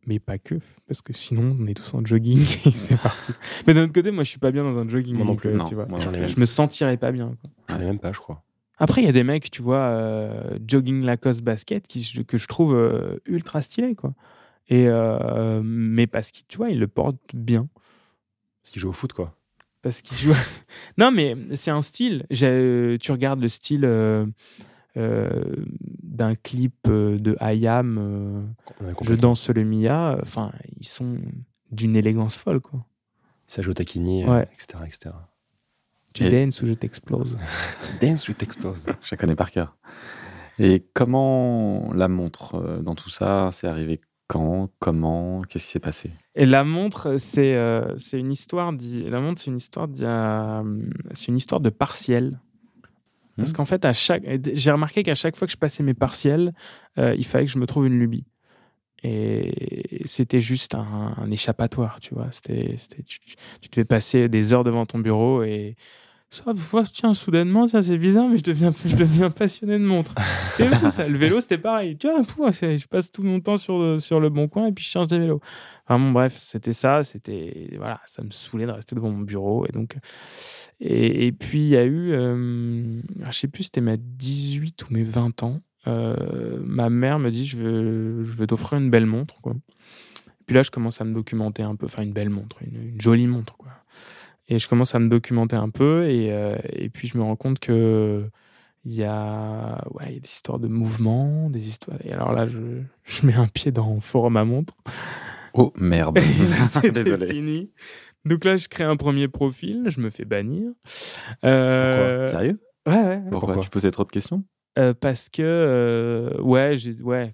[SPEAKER 2] mais pas que, parce que sinon on est tous en jogging et c'est parti. Mais d'un autre côté, moi je suis pas bien dans un jogging. non plus, tu vois. je me sentirais pas bien.
[SPEAKER 1] J'en ai même pas, je crois.
[SPEAKER 2] Après, il y a des mecs, tu vois, euh, jogging Lacoste basket qui, que je trouve euh, ultra stylé, quoi. Et euh, mais parce qu'ils, tu vois, ils le portent bien.
[SPEAKER 1] Parce qu'il joue au foot, quoi.
[SPEAKER 2] Parce qu'il joue. non, mais c'est un style. Tu regardes le style euh, euh, d'un clip euh, de Ayam, Je danse le Mia. Enfin, ils sont d'une élégance folle, quoi.
[SPEAKER 1] Ça joue au taquini, etc., etc.
[SPEAKER 2] Tu
[SPEAKER 3] Et-
[SPEAKER 2] dances ou je t'explose?
[SPEAKER 1] Dance with Explode.
[SPEAKER 3] Je la connais par cœur. Et comment la montre euh, dans tout ça? C'est arrivé quand Comment Qu'est-ce qui s'est passé?
[SPEAKER 2] Et la montre, c'est euh, c'est une histoire. La montre, c'est une histoire. C'est une histoire de partiel. Parce
[SPEAKER 3] Mhm.
[SPEAKER 2] qu'en fait, à chaque, j'ai remarqué qu'à chaque fois que je passais mes partiels, euh, il fallait que je me trouve une lubie. Et c'était juste un, un échappatoire, tu vois. C'était, tu, tu devais passer des heures devant ton bureau et ça, tiens, soudainement, ça c'est bizarre, mais je deviens, je deviens passionné de montres. C'est ça. Le vélo, c'était pareil. C'est- je passe tout mon temps sur le, sur le bon coin et puis je change de vélo. Enfin bon, bref, c'était ça. C'était voilà, ça me saoulait de rester devant mon bureau et donc. Et, puis il y a eu, euh, je sais plus, c'était mes 18 ou mes 20 ans. euh, ma mère me dit je veux, je veux t'offrir une belle montre quoi. Puis là je commence à me documenter un peu, enfin une belle montre, une, une jolie montre quoi. Et je commence à me documenter un peu et, euh, et puis je me rends compte que il y a ouais il y a des histoires de mouvement, des histoires. Et alors là je, je mets un pied dans forum à montre.
[SPEAKER 3] Oh merde
[SPEAKER 2] là,
[SPEAKER 3] Désolé.
[SPEAKER 2] fini. Donc là, je crée un premier profil, je me fais bannir. Euh,
[SPEAKER 3] Sérieux?
[SPEAKER 2] Ouais, ouais.
[SPEAKER 3] Pourquoi,
[SPEAKER 1] Pourquoi?
[SPEAKER 3] Tu posais trop de questions?
[SPEAKER 2] Euh, parce que, euh, ouais,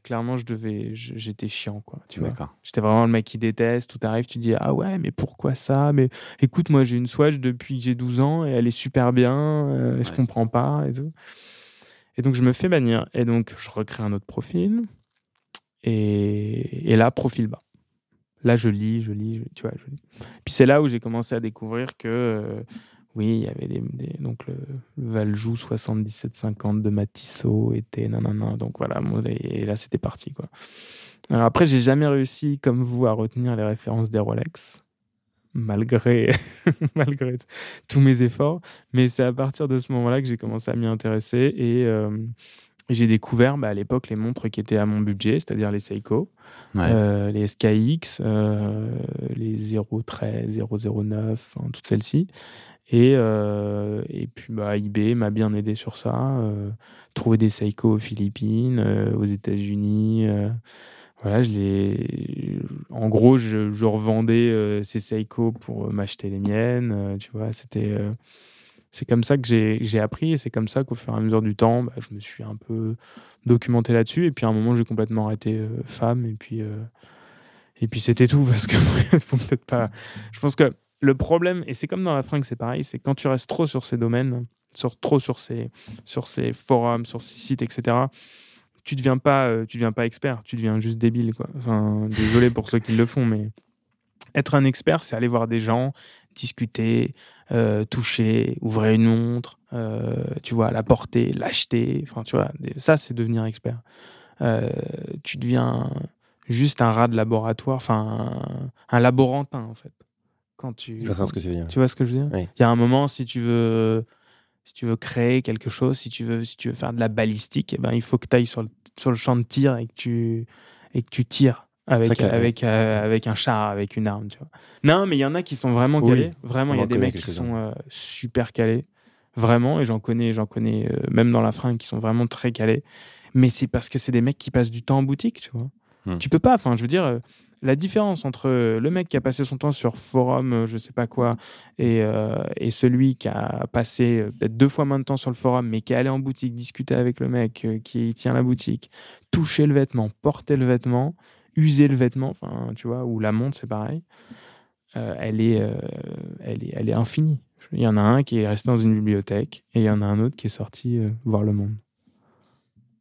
[SPEAKER 2] clairement, je devais, j'étais chiant, quoi. Tu vois. J'étais vraiment le mec qui déteste. Tout arrive, tu dis, ah ouais, mais pourquoi ça? Mais écoute, moi, j'ai une Swatch depuis que j'ai 12 ans et elle est super bien. euh, Je comprends pas et tout. Et donc, je me fais bannir. Et donc, je recrée un autre profil. Et, et là, profil bas. Là, je lis, je lis, je- tu vois, je lis. Puis c'est là où j'ai commencé à découvrir que, euh, oui, il y avait des, des- donc le, le Valjoux 7750 de Matisseau était nanana. Donc voilà, et là, c'était parti, quoi. Alors après, j'ai jamais réussi, comme vous, à retenir les références des Rolex, malgré, malgré tous mes efforts. Mais c'est à partir de ce moment-là que j'ai commencé à m'y intéresser et, euh, j'ai découvert bah, à l'époque les montres qui étaient à mon budget, c'est-à-dire les Seiko,
[SPEAKER 3] Ouais.
[SPEAKER 2] euh, les SKX, euh, les 013, 009, enfin, toutes celles-ci. Et, euh, et puis bah, eBay m'a bien aidé sur ça. euh, trouver des Seiko aux Philippines, euh, aux États-Unis. voilà, je les... En gros, je, revendais ces Seiko pour m'acheter les miennes. tu vois, c'était. c'est comme ça que j'ai appris et c'est comme ça qu'au fur et à mesure du temps, bah, je me suis un peu documenté là-dessus. Et puis à un moment, j'ai complètement arrêté femme. Et puis, et puis c'était tout parce que faut peut-être pas. Je pense que le problème, et c'est comme dans la fringue, c'est pareil, c'est quand tu restes trop sur ces domaines, sur, trop sur ces, sur ces forums, sur ces sites, etc. Tu deviens pas, euh, tu deviens pas expert, tu deviens juste débile, quoi. Enfin, désolé pour ceux qui le font, mais être un expert, c'est aller voir des gens, discuter, euh, toucher, ouvrir une montre, euh, tu vois, la porter, l'acheter. Enfin, tu vois, ça, c'est devenir expert. Tu deviens juste un rat de laboratoire, enfin, un laborantin, en fait. Quand tu,
[SPEAKER 1] Je vois ce que tu veux dire.
[SPEAKER 2] tu vois ce que je veux dire
[SPEAKER 1] Oui.
[SPEAKER 2] Il y a un moment, si tu veux, si tu veux créer quelque chose, si tu veux, si tu veux faire de la balistique, eh ben, il faut que tu ailles sur le, sur le champ de tir et que tu, et que tu tires avec, avec, euh, avec un char, avec une arme. Tu vois. Non, mais il y en a qui sont vraiment
[SPEAKER 1] Oui.
[SPEAKER 2] calés. Vraiment, il y a des mecs qui sont euh, super calés. Vraiment, et j'en connais, j'en connais euh, même dans la fringue qui sont vraiment très calés. Mais c'est parce que c'est des mecs qui passent du temps en boutique, tu vois.
[SPEAKER 3] Hmm.
[SPEAKER 2] Tu peux pas, enfin, je veux dire, euh, la différence entre le mec qui a passé son temps sur forum, euh, je sais pas quoi, et, euh, celui qui a passé euh, peut-être deux fois moins de temps sur le forum, mais qui est allé en boutique, discuter avec le mec qui tient la boutique, toucher le vêtement, porter le vêtement, user le vêtement, enfin, tu vois, ou la montre, c'est pareil. Elle, est, elle, est, elle est infinie. Il y en a un qui est resté dans une bibliothèque et il y en a un autre qui est sorti voir le monde.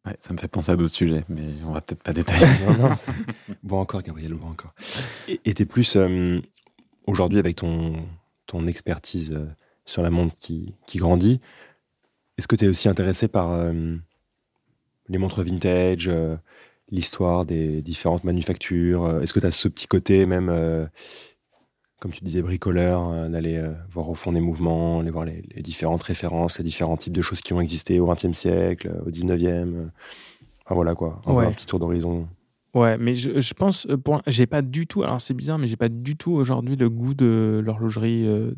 [SPEAKER 3] Ouais, ça me fait penser à d'autres sujets, mais on va peut-être pas détailler.
[SPEAKER 1] bon encore, Gabriel, bon encore. Et t'es plus euh, aujourd'hui avec ton, ton expertise euh, sur la montre qui, qui grandit. Est-ce que tu es aussi intéressé par euh, les montres vintage, l'histoire des différentes manufactures Est-ce que tu as ce petit côté même, comme tu disais, bricoleur, euh, d'aller euh, voir au fond des mouvements, aller voir les, les différentes références, les différents types de choses qui ont existé au XXe siècle, euh, au XIXe Enfin voilà quoi,
[SPEAKER 2] Ouais.
[SPEAKER 1] un petit tour d'horizon.
[SPEAKER 2] Ouais, mais je, je pense, pour, j'ai pas du tout, alors c'est bizarre, mais j'ai pas du tout aujourd'hui le goût de l'horlogerie euh,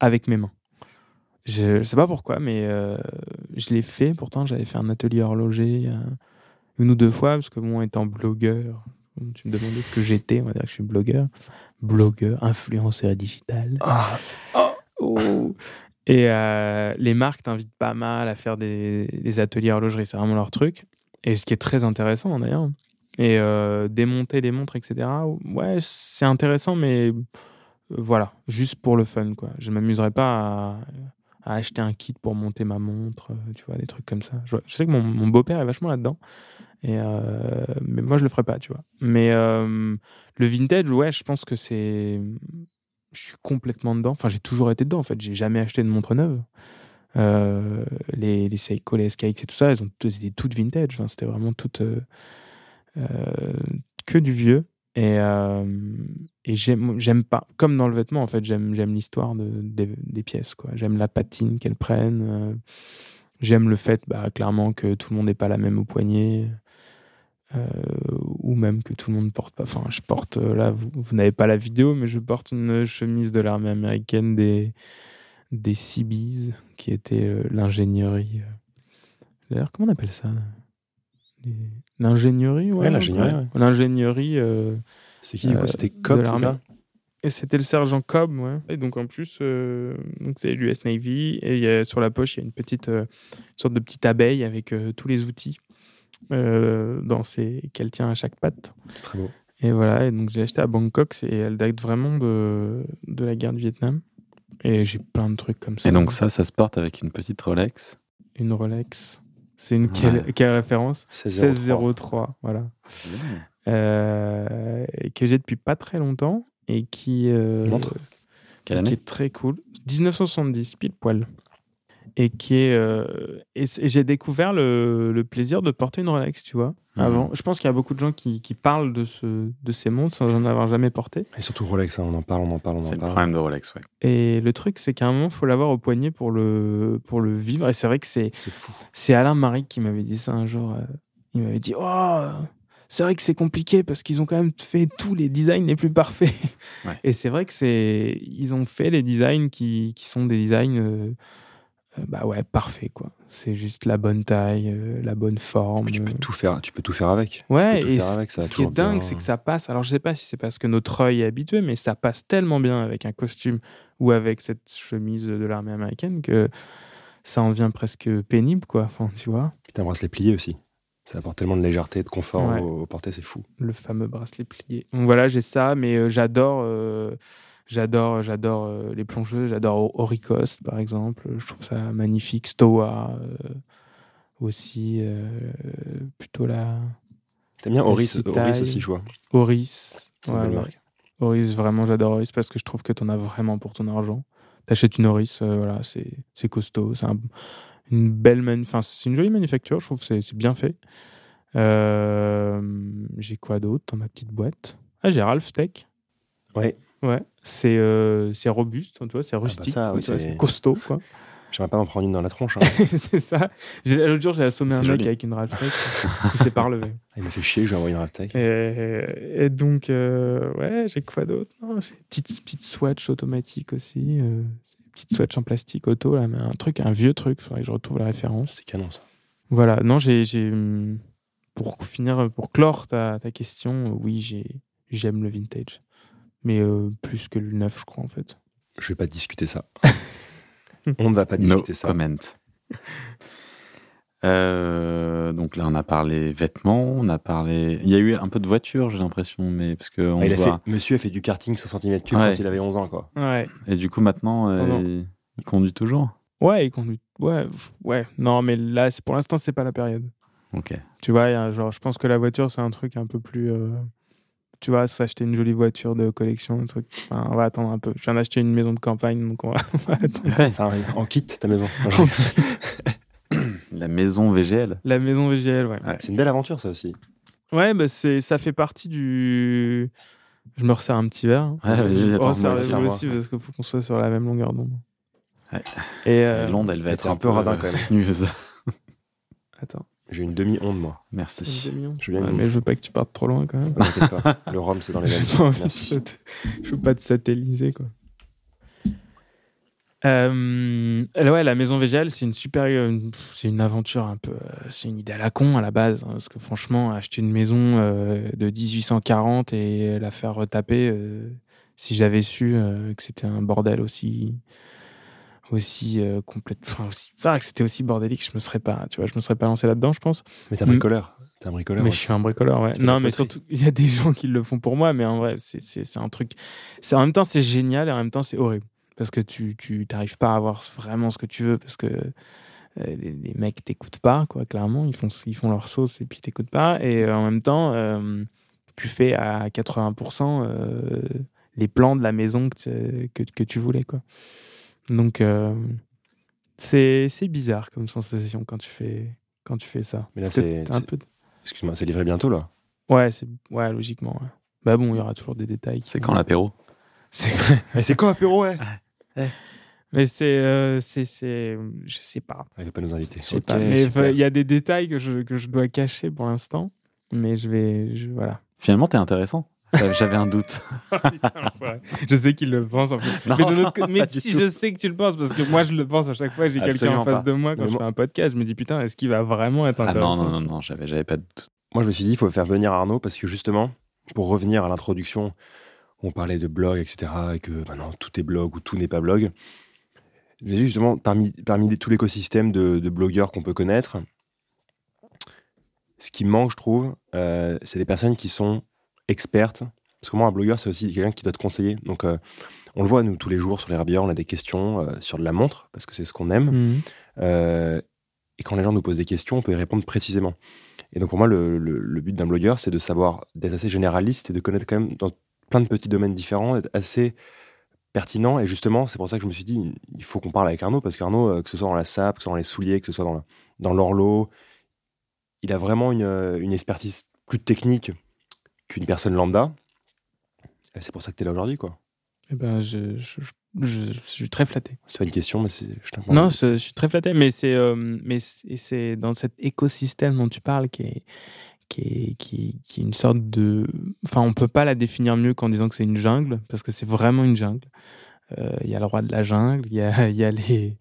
[SPEAKER 2] avec mes mains. Je, je sais pas pourquoi, mais euh, je l'ai fait. Pourtant, j'avais fait un atelier horloger euh, une ou deux fois, parce que moi, étant blogueur, tu me demandais ce que j'étais, on va dire que je suis blogueur. Blogueur, influenceur digital. Oh. Et euh, les marques t'invitent pas mal à faire des, des ateliers horlogerie, c'est vraiment leur truc. Et ce qui est très intéressant d'ailleurs. Et euh, démonter les montres, etc. Ouais, c'est intéressant, mais euh, voilà, juste pour le fun, quoi. Je m'amuserais pas à, à acheter un kit pour monter ma montre, tu vois, des trucs comme ça. Je, je sais que mon, mon beau-père est vachement là-dedans. Euh, mais moi, je le ferais pas, tu vois. Mais euh, le vintage, ouais, je pense que c'est. Je suis complètement dedans. Enfin, j'ai toujours été dedans, en fait. J'ai jamais acheté de montre neuve. Euh, les, les Seiko, les SKX et tout ça, elles ont toutes, étaient toutes vintage. C'était vraiment toutes. que du vieux. Et, et j'aime pas. Comme dans le vêtement, en fait, j'aime l'histoire de, des, des pièces, quoi. J'aime la patine qu'elles prennent. J'aime le fait, bah, clairement, que tout le monde n'est pas la même au poignet. Euh, ou même que tout le monde porte pas. Enfin, je porte, euh, là, vous, vous n'avez pas la vidéo, mais je porte une chemise de l'armée américaine des, des Seabees, qui était euh, l'ingénierie. euh, D'ailleurs, comment on appelle ça? Les- L'ingénierie, ouais.
[SPEAKER 1] Ouais, l'ingénierie, ouais.
[SPEAKER 2] L'ingénierie. euh,
[SPEAKER 1] C'est qui C'était Cobb, c'est ça?
[SPEAKER 2] Et c'était le sergent Cobb, ouais. Et donc en plus, euh, donc c'est l'US Navy. Et il y a- sur la poche, il y a une petite euh, une sorte de petite abeille avec euh, tous les outils euh, dans ses qu'elle tient à chaque patte.
[SPEAKER 1] C'est très beau.
[SPEAKER 2] Et voilà. Et donc j'ai acheté à Bangkok. Et elle date vraiment de de la guerre du Vietnam. Et j'ai plein de trucs comme ça.
[SPEAKER 3] Et donc ça, ça se porte avec une petite Rolex.
[SPEAKER 2] une Rolex. C'est une quelle,
[SPEAKER 3] Ouais.
[SPEAKER 2] quelle référence?
[SPEAKER 1] 1603.
[SPEAKER 2] 1603. Voilà. Euh, que j'ai depuis pas très longtemps et qui euh,
[SPEAKER 1] Montre.
[SPEAKER 3] Quelle
[SPEAKER 2] qui
[SPEAKER 3] année?
[SPEAKER 2] est très cool. 1970, pile poil. Et qui est. euh, et c- et j'ai découvert le, le plaisir de porter une Rolex, tu vois.
[SPEAKER 3] Mhm.
[SPEAKER 2] Avant. Je pense qu'il y a beaucoup de gens qui, qui parlent de, ce, de ces montres sans en avoir jamais porté.
[SPEAKER 1] Et surtout Rolex, hein, on en parle, on en parle, on
[SPEAKER 3] C'est
[SPEAKER 1] en
[SPEAKER 3] le
[SPEAKER 1] parle.
[SPEAKER 3] problème de Rolex, ouais.
[SPEAKER 2] Et le truc, c'est qu'à un moment, il faut l'avoir au poignet pour le, pour le vivre. Et c'est vrai que c'est,
[SPEAKER 1] C'est fou.
[SPEAKER 2] c'est Alain Marie qui m'avait dit ça un jour. euh, Il m'avait dit Oh, c'est vrai que c'est compliqué parce qu'ils ont quand même fait tous les designs les plus parfaits.
[SPEAKER 3] Ouais.
[SPEAKER 2] Et c'est vrai que c'est. Ils ont fait les designs qui, qui sont des designs. euh, bah ouais, parfaits, quoi. C'est juste la bonne taille, euh, la bonne forme.
[SPEAKER 1] Tu peux
[SPEAKER 2] euh.
[SPEAKER 1] tout faire, tu peux tout faire avec.
[SPEAKER 2] Ouais,
[SPEAKER 1] tout
[SPEAKER 2] et
[SPEAKER 1] faire
[SPEAKER 2] c-
[SPEAKER 1] avec, ça va
[SPEAKER 2] ce qui est dingue,
[SPEAKER 1] bien.
[SPEAKER 2] c'est que ça passe. Alors, je sais pas si c'est parce que notre œil est habitué, mais ça passe tellement bien avec un costume ou avec cette chemise de l'armée américaine que ça en devient presque pénible, quoi. Enfin, tu vois,
[SPEAKER 1] un bracelet plié aussi. Ça apporte tellement de légèreté, de confort
[SPEAKER 2] Ouais.
[SPEAKER 1] au, au porté, c'est fou.
[SPEAKER 2] le fameux bracelet plié. Donc voilà, j'ai ça, mais euh, j'adore, euh, j'adore, j'adore euh, les plongeuses. J'adore Oricost, par exemple. Je trouve ça magnifique. Stoa euh, aussi, euh, plutôt la
[SPEAKER 1] T'aimes bien Oris, aussi, je vois.
[SPEAKER 2] Oris. Ouais. Oris, vraiment, j'adore Oris parce que je trouve que tu en as vraiment pour ton argent. T'achètes une Oris, euh, voilà, c'est costaud. C'est un- une belle enfin, c'est une jolie manufacture, je trouve que c'est c'est bien fait. J'ai quoi d'autre dans ma petite boîte? Ah, j'ai Ralph Tech.
[SPEAKER 1] Ouais,
[SPEAKER 2] Ouais, c'est euh, c'est robuste, tu vois, c'est rustique,
[SPEAKER 1] oui,
[SPEAKER 2] tu vois,
[SPEAKER 1] c'est-
[SPEAKER 2] costaud, quoi.
[SPEAKER 1] j'aimerais pas m'en prendre une dans la tronche. hein.
[SPEAKER 2] c'est ça. J'ai- L'autre jour, j'ai assommé un mec avec une Ralph il s'est pas relevé.
[SPEAKER 1] Il m'a fait chier vais envoyer une Raltech.
[SPEAKER 2] Et, et donc, euh, ouais, j'ai quoi d'autre j'ai petite, petite swatch automatique aussi. Euh, petite swatch en plastique auto, là, mais un truc, un vieux truc, faudrait que je retrouve la référence.
[SPEAKER 1] C'est canon ça.
[SPEAKER 2] Voilà, non, j'ai. j'ai, Pour finir, pour clore ta, ta question, oui, j'ai, j'aime le vintage. Mais euh, plus que le neuf, je crois, en fait.
[SPEAKER 1] Je vais pas discuter ça. on ne va pas
[SPEAKER 3] No
[SPEAKER 1] discuter ça.
[SPEAKER 3] comment. Euh, donc là, on a parlé vêtements, on a parlé. Il y a eu un peu de voiture, j'ai l'impression, mais parce que on
[SPEAKER 1] il a
[SPEAKER 3] voit-
[SPEAKER 1] fait, monsieur a fait du karting 100 cm cube
[SPEAKER 3] Ouais.
[SPEAKER 1] quand il avait 11 ans, quoi.
[SPEAKER 2] Ouais.
[SPEAKER 3] Et du coup, maintenant, euh,
[SPEAKER 2] Pardon.
[SPEAKER 3] il... il conduit toujours.
[SPEAKER 2] Ouais, il conduit. Ouais, ouais. Non, mais là, c'est- pour l'instant, c'est pas la période.
[SPEAKER 3] Ok.
[SPEAKER 2] Tu vois, a genre, je pense que la voiture, c'est un truc un peu plus. euh, tu vois, s'acheter une jolie voiture de collection, un truc. Enfin, on va attendre un peu. Je viens d'acheter une maison de campagne, donc on va, on va attendre.
[SPEAKER 3] Ouais.
[SPEAKER 1] Ah, en kit, ta maison.
[SPEAKER 3] La maison VGL.
[SPEAKER 2] La maison VGL, ouais.
[SPEAKER 3] Ouais.
[SPEAKER 1] C'est une belle aventure, ça aussi.
[SPEAKER 2] Ouais, bah c'est, ça fait partie du. Je me resserre un petit verre. hein.
[SPEAKER 3] Ouais, vas-y, attends,
[SPEAKER 2] oh, ça
[SPEAKER 1] moi,
[SPEAKER 2] aussi parce qu'il faut qu'on soit sur la même longueur d'onde.
[SPEAKER 3] Ouais.
[SPEAKER 2] Et euh,
[SPEAKER 3] Londres, elle va être
[SPEAKER 1] un peu radin, quand même.
[SPEAKER 3] sinueuse.
[SPEAKER 2] attends,
[SPEAKER 1] J'ai une demi-onde, moi.
[SPEAKER 3] Merci.
[SPEAKER 2] une.
[SPEAKER 1] Je viens
[SPEAKER 2] Ouais, mais je veux pas que tu partes trop loin quand même.
[SPEAKER 1] Pas. Le rhum, c'est dans les veines. Merci.
[SPEAKER 2] de Je veux pas te satelliser, quoi. Euh, ouais, la maison VGL, c'est une super, euh, c'est une aventure un peu, euh, c'est une idée à la con à la base, hein, parce que franchement, acheter une maison euh, de 1840 et la faire retaper, euh, si j'avais su euh, que c'était un bordel aussi, aussi euh, complètement aussi ah, que c'était aussi bordélique je me serais pas tu vois je me serais pas lancé là-dedans je pense.
[SPEAKER 1] Mais t'es un bricoleur. T'es un bricoleur
[SPEAKER 2] mais je suis un bricoleur ouais. Non mais surtout il y a des gens qui le font pour moi mais en vrai c'est c'est un truc c'est en même temps c'est génial et en même temps c'est horrible. Parce que tu tu t'arrives pas à avoir vraiment ce que tu veux parce que euh, les, les, mecs t'écoutent pas quoi clairement. Ils font ils font leur sauce et puis t'écoutent pas. Et euh, en même temps euh, tu fais à 80% les plans de la maison que, que, que tu voulais quoi donc c'est c'est bizarre comme sensation quand tu fais quand tu fais ça
[SPEAKER 1] mais là c'est peu... excuse-moi c'est livré bientôt là
[SPEAKER 2] ouais c'est ouais logiquement ouais. bah bon il y aura toujours des détails
[SPEAKER 3] c'est quand l'apéro
[SPEAKER 1] c'est quand l'apéro ouais.
[SPEAKER 2] ouais. Mais c'est, euh, c'est, c'est, je sais pas.
[SPEAKER 1] Il va pas nous inviter.
[SPEAKER 2] Je sais pas. Mais il y a des détails que je, que je dois cacher pour l'instant. Mais je vais, je, voilà.
[SPEAKER 3] Finalement, t'es intéressant. J'avais un doute.
[SPEAKER 2] je sais qu'il le pense en fait.
[SPEAKER 3] Non,
[SPEAKER 2] mais, de notre... mais si je sais que tu le penses, parce que moi je le pense à chaque fois, j'ai quelqu'un en face
[SPEAKER 3] pas.
[SPEAKER 2] de moi quand
[SPEAKER 1] Mais
[SPEAKER 2] je fais un podcast, je me dis putain, est-ce qu'il va vraiment être
[SPEAKER 3] Ah non,
[SPEAKER 2] intéressant
[SPEAKER 3] non, non, non, j'avais, j'avais pas de doute.
[SPEAKER 1] Moi, je me suis dit, il faut faire venir Arnaud parce que justement, pour revenir à l'introduction, on parlait de blog, etc., et que maintenant tout est blog ou tout n'est pas blog. Mais justement, parmi, parmi les- tout l'écosystème de, de blogueurs qu'on peut connaître, ce qui manque, je trouve, euh, c'est des personnes qui sont expertes. Parce que moi, un blogueur, c'est aussi quelqu'un qui doit te conseiller. Donc, euh, on le voit, nous, tous les jours, sur les rabilleurs, on a des questions euh, sur de la montre, parce que c'est ce qu'on aime.
[SPEAKER 2] Mhm.
[SPEAKER 1] Euh, et quand les gens nous posent des questions, on peut y répondre précisément. Et donc pour moi, le, le- le but d'un blogueur, c'est de savoir, d'être assez généraliste et de connaître quand même dans plein de petits domaines différents, d'être assez pertinent. Et justement, c'est pour ça que je me suis dit, il faut qu'on parle avec Arnaud, parce qu'Arnaud, que ce soit dans la sape, que ce soit dans les souliers, que ce soit dans, la- dans il a vraiment une, une expertise plus technique qu'une personne lambda. C'est pour ça que tu es là aujourd'hui, quoi.
[SPEAKER 2] Eh ben, je, je, je- je suis très flatté.
[SPEAKER 1] C'est pas une question, mais c'est.
[SPEAKER 2] Non, je, suis très flatté, mais c'est euh, mais c'est dans cet écosystème dont tu parles qui est qui est, qui, qui est une sorte de enfin on peut pas la définir mieux qu'en disant que c'est une jungle parce que c'est vraiment une jungle. Euh, Il y a le roi de la jungle, il y a y a les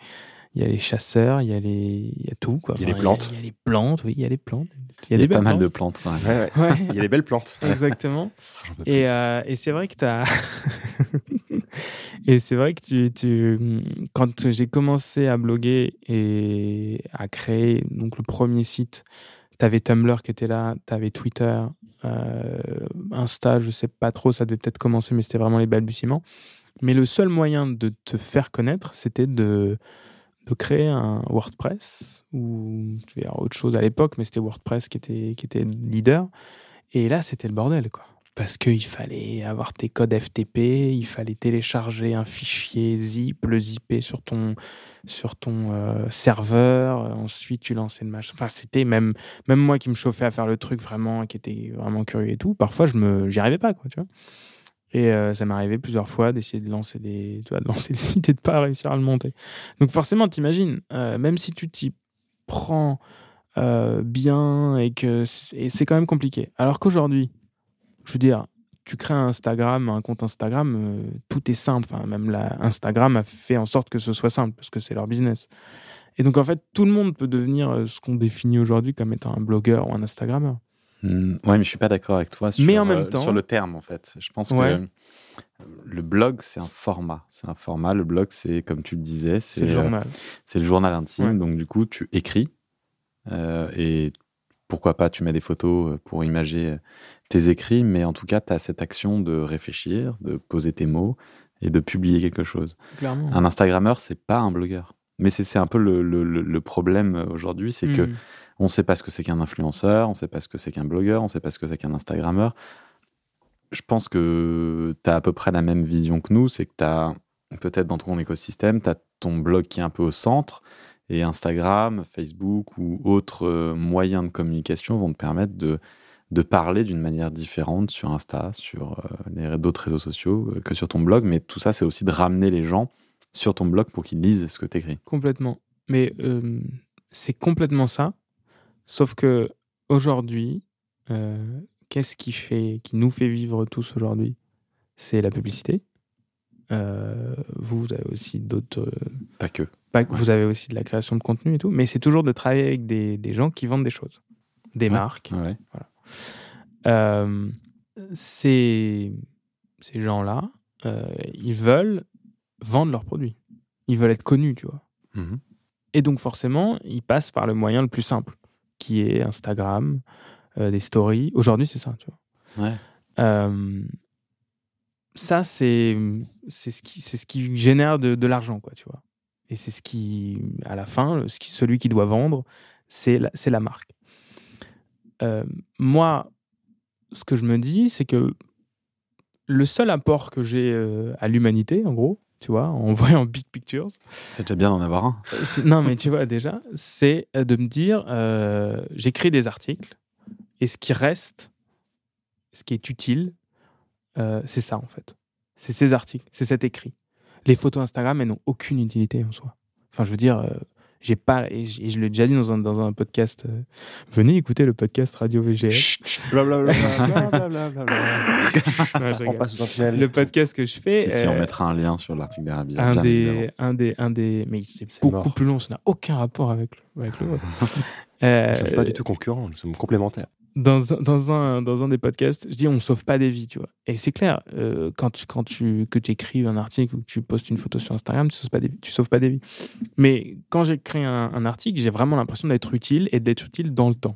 [SPEAKER 2] il y a les chasseurs, il y a les il y a tout quoi.
[SPEAKER 1] Il y a les plantes.
[SPEAKER 2] Il y, a les plantes, oui, il y a les plantes.
[SPEAKER 3] Il y a,
[SPEAKER 2] des
[SPEAKER 3] pas
[SPEAKER 2] belles
[SPEAKER 3] mal de
[SPEAKER 2] plantes.
[SPEAKER 3] plantes. quand même.
[SPEAKER 1] Ouais, ouais.
[SPEAKER 2] Ouais,
[SPEAKER 1] Il y a les belles plantes.
[SPEAKER 2] exactement. Et, euh, et c'est vrai que tu as. et c'est vrai que tu, tu quand j'ai commencé à bloguer et à créer donc le premier site, tu avais Tumblr qui était là, tu avais Twitter, euh, Insta, je sais pas trop, ça devait peut-être commencer, mais c'était vraiment les balbutiements. Mais le seul moyen de te faire connaître, c'était de, de créer un WordPress ou tu vois, autre chose à l'époque, mais c'était WordPress qui était, qui était leader. Et là, c'était le bordel, quoi. Parce qu'il fallait avoir tes codes FTP, il fallait télécharger un fichier zip, le zipper sur ton, sur ton euh, serveur, ensuite tu lançais le machin. Enfin, c'était même, même moi qui me chauffais à faire le truc vraiment, qui était vraiment curieux et tout, parfois je me, j'y arrivais pas, quoi, tu vois. Et euh, ça m'est arrivé plusieurs fois d'essayer de lancer des, tu vois, de lancer le site et de pas réussir à le monter. Donc forcément, t'imagines, euh, même si tu t'y prends euh, bien et que c'est quand même compliqué. Alors qu'aujourd'hui, je veux dire, tu crées un Instagram, un compte Instagram, tout est simple. Enfin, même la, Instagram a fait en sorte que ce soit simple parce que c'est leur business. Et donc en fait, tout le monde peut devenir ce qu'on définit aujourd'hui comme étant un blogueur ou un Instagrammeur.
[SPEAKER 3] Hmm, ouais, mais je suis pas d'accord avec toi sur,
[SPEAKER 2] Mais en même
[SPEAKER 3] euh,
[SPEAKER 2] temps-
[SPEAKER 3] sur le terme en fait. Je pense
[SPEAKER 2] Ouais.
[SPEAKER 3] que le blog c'est un format. C'est un format. Le blog c'est comme tu le disais,
[SPEAKER 2] C'est le
[SPEAKER 3] euh,
[SPEAKER 2] journal.
[SPEAKER 3] c'est le journal intime.
[SPEAKER 2] Ouais.
[SPEAKER 3] Donc du coup tu écris euh, et pourquoi pas tu mets des photos pour imager tes écrits, mais en tout cas tu as cette action de réfléchir, de poser tes mots et de publier quelque chose.
[SPEAKER 2] Clairement.
[SPEAKER 3] Un Instagrammeur c'est pas un blogueur. Mais c'est un peu le, le- problème aujourd'hui, c'est que On sait pas ce que c'est qu'un influenceur, on sait pas ce que c'est qu'un blogueur, on sait pas ce que c'est qu'un Instagrammeur. Je pense que tu as à peu près la même vision que nous, c'est que tu as peut-être dans ton écosystème, tu as ton blog qui est un peu au centre et Instagram, Facebook ou autres euh, moyens de communication vont te permettre de, de parler d'une manière différente sur Insta, sur euh, d'autres réseaux sociaux euh, que sur ton blog. Mais tout ça, c'est aussi de ramener les gens sur ton blog pour qu'ils lisent ce que tu écris.
[SPEAKER 2] Complètement. Mais c'est complètement ça. Sauf que aujourd'hui, euh, qu'est-ce qui fait, qui nous fait vivre tous aujourd'hui? C'est la publicité. Euh, vous, vous avez aussi d'autres.
[SPEAKER 3] Pas que.
[SPEAKER 2] pas que Vous avez aussi de la création de contenu et tout, mais c'est toujours de travailler avec des, des gens qui vendent des choses, des
[SPEAKER 3] Ouais.
[SPEAKER 2] marques.
[SPEAKER 3] Ouais.
[SPEAKER 2] Euh, ces, ces gens-là, ils veulent vendre leurs produits. Ils veulent être connus, tu vois.
[SPEAKER 3] Mhm.
[SPEAKER 2] Et donc, forcément, ils passent par le moyen le plus simple, qui est Instagram, euh, des stories. Aujourd'hui, c'est ça, tu vois.
[SPEAKER 3] Ouais.
[SPEAKER 2] Euh, ça, c'est c'est ce qui c'est ce qui génère de, de l'argent, quoi, tu vois. Et c'est ce qui, à la fin, ce qui, celui qui doit vendre, c'est la, c'est la marque. Euh, moi, ce que je me dis, c'est que le seul apport que j'ai à l'humanité, en gros, tu vois, en voyant Big Pictures,
[SPEAKER 3] C'est déjà bien d'en avoir un.
[SPEAKER 2] non, mais tu vois, déjà, c'est euh, de me dire, euh, j'écris des articles, et ce qui reste, ce qui est utile, euh, c'est ça, en fait. C'est ces articles, c'est cet écrit. Les photos Instagram, elles n'ont aucune utilité en soi. Enfin, je veux dire, euh, j'ai pas, et je, et je l'ai déjà dit dans un, dans un podcast, euh, venez écouter le podcast Radio
[SPEAKER 1] chut, blablabla,
[SPEAKER 2] le podcast que je fais,
[SPEAKER 3] Si, si, on
[SPEAKER 2] euh,
[SPEAKER 3] mettra un lien sur l'article bien-
[SPEAKER 2] un des, un des, un des, mais c'est beaucoup
[SPEAKER 1] mort.
[SPEAKER 2] plus long, ça n'a aucun rapport avec, le- avec le vôtre. Euh,
[SPEAKER 1] sommes pas du tout concurrents, nous sommes complémentaires.
[SPEAKER 2] Dans, un- des podcasts, je dis on sauve pas des vies, tu vois. Et c'est clair, euh, quand, tu, quand que tu écrives un article ou que tu postes une photo sur Instagram, tu sauves pas des, sauves pas des vies. Mais quand j'écris un, un article, j'ai vraiment l'impression d'être utile et d'être utile dans le temps.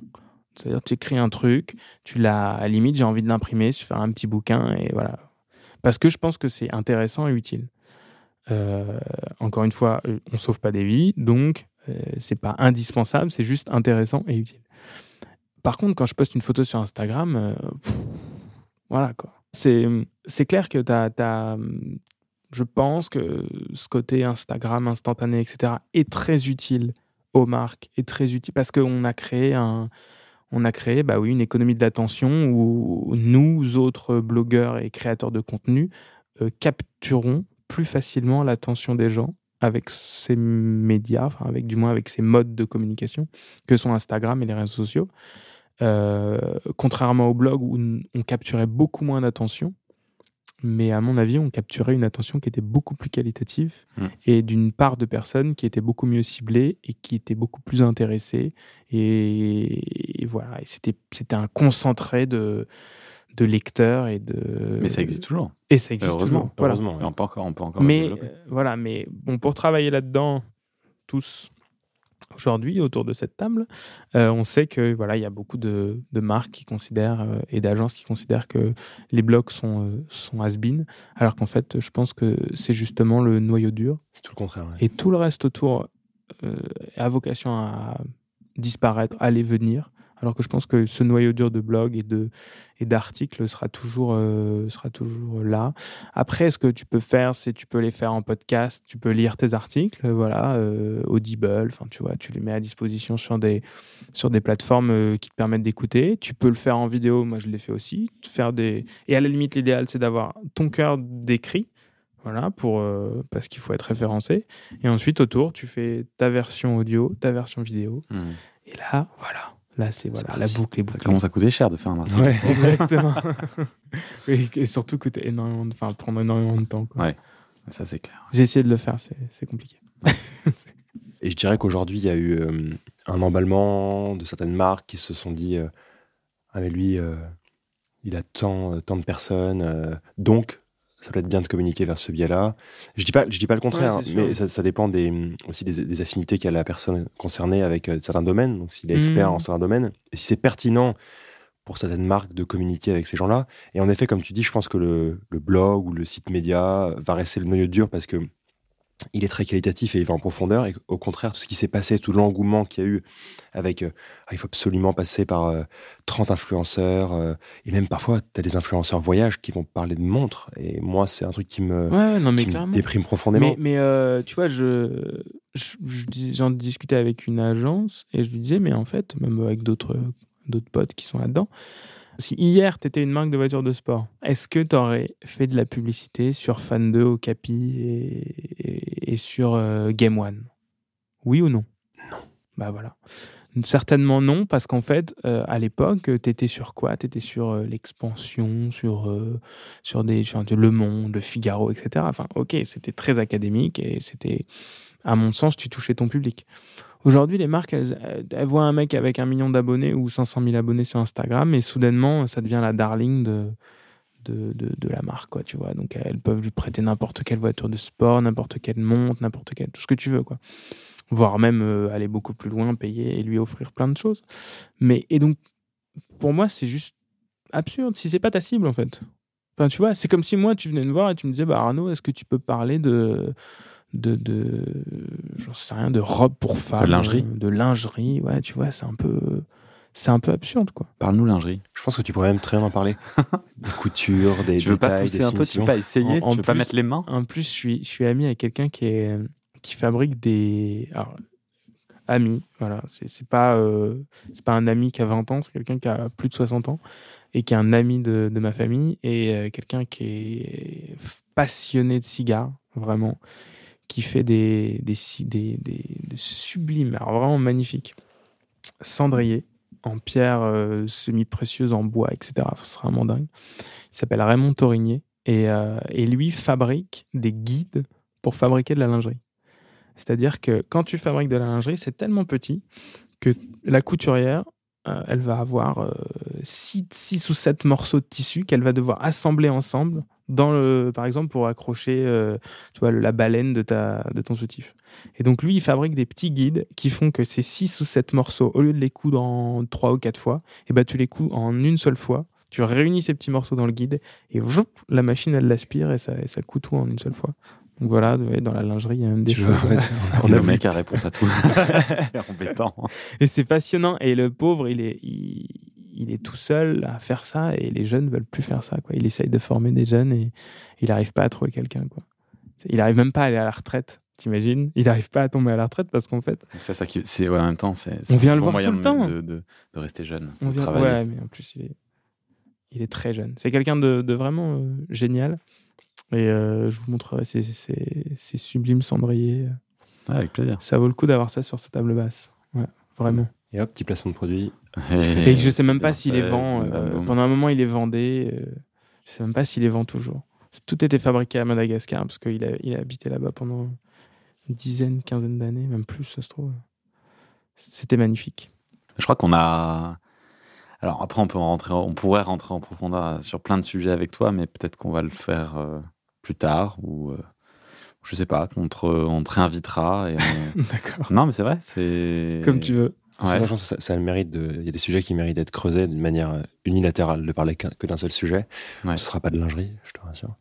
[SPEAKER 2] C'est-à-dire, tu écris un truc, tu l'as, à la limite, j'ai envie de l'imprimer, je faire un petit bouquin et voilà. Parce que je pense que c'est intéressant et utile. Euh, encore une fois, euh, on sauve pas des vies, donc euh, c'est pas indispensable, c'est juste intéressant et utile. Par contre, quand je poste une photo sur Instagram, euh, voilà quoi. C'est, clair que hum, je pense que ce côté Instagram instantané, etc., est très utile aux marques, est très utile parce qu'on a créé un, on a créé, bah oui, une économie de l'attention où nous autres blogueurs et créateurs de contenu euh, capturons plus facilement l'attention des gens avec ces médias, enfin avec du moins avec ces modes de communication que sont Instagram et les réseaux sociaux. Euh, contrairement au blog où on capturait beaucoup moins d'attention, mais à mon avis, on capturait une attention qui était beaucoup plus qualitative
[SPEAKER 3] Mm.
[SPEAKER 2] et d'une part de personnes qui étaient beaucoup mieux ciblées et qui étaient beaucoup plus intéressées. Et, et voilà, et c'était c'était un concentré de de lecteurs et de.
[SPEAKER 3] Mais ça existe toujours.
[SPEAKER 2] Et ça existe
[SPEAKER 3] Heureusement,
[SPEAKER 2] toujours. Voilà.
[SPEAKER 1] Heureusement.
[SPEAKER 3] Et on peut encore, on peut encore
[SPEAKER 2] Mais euh, voilà, mais bon, pour travailler là-dedans, tous aujourd'hui autour de cette table, euh, on sait que voilà, il y a beaucoup de, de marques qui considèrent euh, et d'agences qui considèrent que les blogs sont euh, sont has-been, alors qu'en fait, je pense que c'est justement le noyau dur
[SPEAKER 1] C'est tout le contraire. ouais.
[SPEAKER 2] et tout le reste autour euh, a vocation à disparaître, à aller venir. Alors que je pense que ce noyau dur de blog et de et d'articles sera toujours euh, sera toujours là. Après, ce que tu peux faire, c'est tu peux les faire en podcast, tu peux lire tes articles, voilà, euh, Audible, enfin tu vois, tu les mets à disposition sur des sur des plateformes euh, qui te permettent d'écouter. Tu peux le faire en vidéo, moi je l'ai fait aussi. Faire des et à la limite l'idéal c'est d'avoir ton cœur d'écrit, voilà, pour euh, parce qu'il faut être référencé. Et ensuite autour tu fais ta version audio, ta version vidéo.
[SPEAKER 3] Hmm.
[SPEAKER 2] Et là, voilà. Là, c'est voilà, la boucle est
[SPEAKER 3] Ça
[SPEAKER 2] bouclée.
[SPEAKER 3] commence à coûter cher de faire un.
[SPEAKER 1] Ouais.
[SPEAKER 2] Exactement. et surtout coûter énormément, de, enfin, prendre énormément de temps. quoi.
[SPEAKER 3] Ouais. Ça, c'est clair.
[SPEAKER 2] J'ai essayé de le faire, c'est c'est compliqué.
[SPEAKER 1] Et je dirais qu'aujourd'hui, il y a eu euh, un emballement de certaines marques qui se sont dit euh, Ah, mais lui, euh, il a tant, euh, tant de personnes, euh, donc ça peut être bien de communiquer vers ce biais-là. Je dis pas, je dis pas le contraire,
[SPEAKER 2] Ouais,
[SPEAKER 1] mais ça, ça dépend des, aussi des, des affinités qu'a la personne concernée avec euh, certains domaines. Donc, s'il est expert
[SPEAKER 2] Mhm.
[SPEAKER 1] en certains domaines, et si c'est pertinent pour certaines marques de communiquer avec ces gens-là. Et en effet, comme tu dis, je pense que le, le blog ou le site média va rester le noyau dur parce que il est très qualitatif et il va en profondeur. Et au contraire, tout ce qui s'est passé, tout l'engouement qu'il y a eu avec euh, ah, il faut absolument passer par euh, 30 influenceurs euh, et même parfois, tu as des influenceurs voyage qui vont parler de montres. Et moi, c'est un truc qui me,
[SPEAKER 2] Ouais, non, mais
[SPEAKER 1] qui me
[SPEAKER 2] clairement.
[SPEAKER 1] déprime profondément.
[SPEAKER 2] Mais, mais euh, tu vois, je, je- je dis- j'en discutais avec une agence et je lui disais, mais en fait, même avec d'autres d'autres potes qui sont là-dedans, si hier tu étais une marque de voitures de sport, est-ce que tu aurais fait de la publicité sur Fan 2 au Capi et, et- et sur euh, Game One Oui ou non?
[SPEAKER 1] Non.
[SPEAKER 2] Bah voilà. Certainement non, parce qu'en fait, euh, à l'époque, tu étais sur quoi? Tu étais sur euh, l'expansion, sur, euh, sur des sur Le Monde, Le Figaro, etc. Enfin, ok, c'était très académique et c'était, à mon sens, tu touchais ton public. Aujourd'hui, les marques, elles, elles voient un mec avec un million d'abonnés ou 500 000 abonnés sur Instagram et soudainement, ça devient la darling de, de, de, de la marque, quoi, tu vois. Donc elles peuvent lui prêter n'importe quelle voiture de sport, n'importe quelle montre, n'importe quelle, tout ce que tu veux, quoi. Voire même euh, aller beaucoup plus loin, payer et lui offrir plein de choses. Mais, et donc, pour moi, c'est juste absurde si c'est pas ta cible, en fait. Enfin, tu vois, c'est comme si moi, tu venais me voir et tu me disais, bah Arnaud, est-ce que tu peux parler de de, de j'en sais rien, de robe pour femmes,
[SPEAKER 3] De lingerie.
[SPEAKER 2] de lingerie, ouais, tu vois, c'est un peu, c'est un peu absurde, quoi.
[SPEAKER 3] Parle-nous lingerie.
[SPEAKER 1] Je pense que tu pourrais même très bien en parler. des coutures, des
[SPEAKER 3] Tu veux pas
[SPEAKER 1] détails,
[SPEAKER 3] pousser
[SPEAKER 1] des
[SPEAKER 3] un peu Tu veux
[SPEAKER 1] finitions.
[SPEAKER 3] pas essayer
[SPEAKER 2] En- en
[SPEAKER 3] Tu veux pas
[SPEAKER 2] plus-
[SPEAKER 3] mettre les mains
[SPEAKER 2] En plus, je suis, je suis ami avec quelqu'un qui est, qui fabrique des, alors, ami, voilà, c'est c'est pas, euh, c'est pas un ami qui a 20 ans, c'est quelqu'un qui a plus de 60 ans et qui est un ami de, de ma famille et euh, quelqu'un qui est passionné de cigares, vraiment, qui fait des, des, des, des, des sublimes, alors vraiment magnifiques, cendriers en pierre euh, semi-précieuse, en bois, etc. Ce sera vraiment dingue. Il s'appelle Raymond Torigné et, euh, et lui fabrique des guides pour fabriquer de la lingerie. C'est-à-dire que quand tu fabriques de la lingerie, c'est tellement petit que la couturière, euh, elle va avoir 6 ou 7 morceaux de tissu qu'elle va devoir assembler ensemble, dans le, par exemple pour accrocher euh, tu vois, la baleine de, ta, de ton soutif. Et donc lui, il fabrique des petits guides qui font que ces 6 ou 7 morceaux, au lieu de les coudre en 3 ou 4 fois, et ben tu les couds en une seule fois. Tu réunis ces petits morceaux dans le guide et voup, la machine, elle l'aspire et ça, et ça coud tout en une seule fois. Donc voilà, dans la lingerie, il y a même des
[SPEAKER 1] Tu
[SPEAKER 2] choses.
[SPEAKER 1] vois, ouais, on
[SPEAKER 3] Le
[SPEAKER 1] a vu.
[SPEAKER 3] mec a réponse à tout. c'est embêtant.
[SPEAKER 2] Et c'est passionnant. Et le pauvre, il est, il, il est tout seul à faire ça et les jeunes veulent plus faire ça. Quoi. Il essaye de former des jeunes et il n'arrive pas à trouver quelqu'un. Quoi. Il n'arrive même pas à aller à la retraite. T'imagines? Il n'arrive pas à tomber à la retraite parce qu'en fait,
[SPEAKER 3] C'est ça qui, c'est ouais, en même temps, c'est. c'est
[SPEAKER 2] On vient le
[SPEAKER 3] bon
[SPEAKER 2] voir tout le
[SPEAKER 3] de-
[SPEAKER 2] temps.
[SPEAKER 3] De, de, de rester jeune,
[SPEAKER 2] on
[SPEAKER 3] de
[SPEAKER 2] vient.
[SPEAKER 3] travailler.
[SPEAKER 2] Ouais, mais en plus, il est, il est très jeune. C'est quelqu'un de, de vraiment euh, génial. Et euh, je vous montrerai ces, ces, ces sublimes cendriers.
[SPEAKER 3] Ouais, avec plaisir.
[SPEAKER 2] Ça vaut le coup d'avoir ça sur sa table basse. Ouais, vraiment.
[SPEAKER 1] Et hop, petit placement de produit.
[SPEAKER 2] Et que je sais même pas s'il les vend. euh, pendant un moment, il les vendait. euh, je sais même pas s'il les vend toujours. Tout était fabriqué à Madagascar parce qu'il a, il a habité là-bas pendant une dizaine, quinzaine d'années, même plus, ça se trouve. C'était magnifique.
[SPEAKER 3] Je crois qu'on a. Alors après, on peut rentrer, on pourrait rentrer en profondeur sur plein de sujets avec toi, mais peut-être qu'on va le faire euh, plus tard ou euh, je sais pas, qu'on te, on te réinvitera. Et on-
[SPEAKER 2] D'accord.
[SPEAKER 3] non, mais c'est vrai, c'est
[SPEAKER 2] Comme tu veux.
[SPEAKER 3] Ouais.
[SPEAKER 1] ça, ça a le mérite de. Il y a des sujets qui méritent d'être creusés d'une manière euh, unilatérale, de parler que d'un seul sujet.
[SPEAKER 3] Ouais.
[SPEAKER 1] Ce sera pas de lingerie, je te rassure.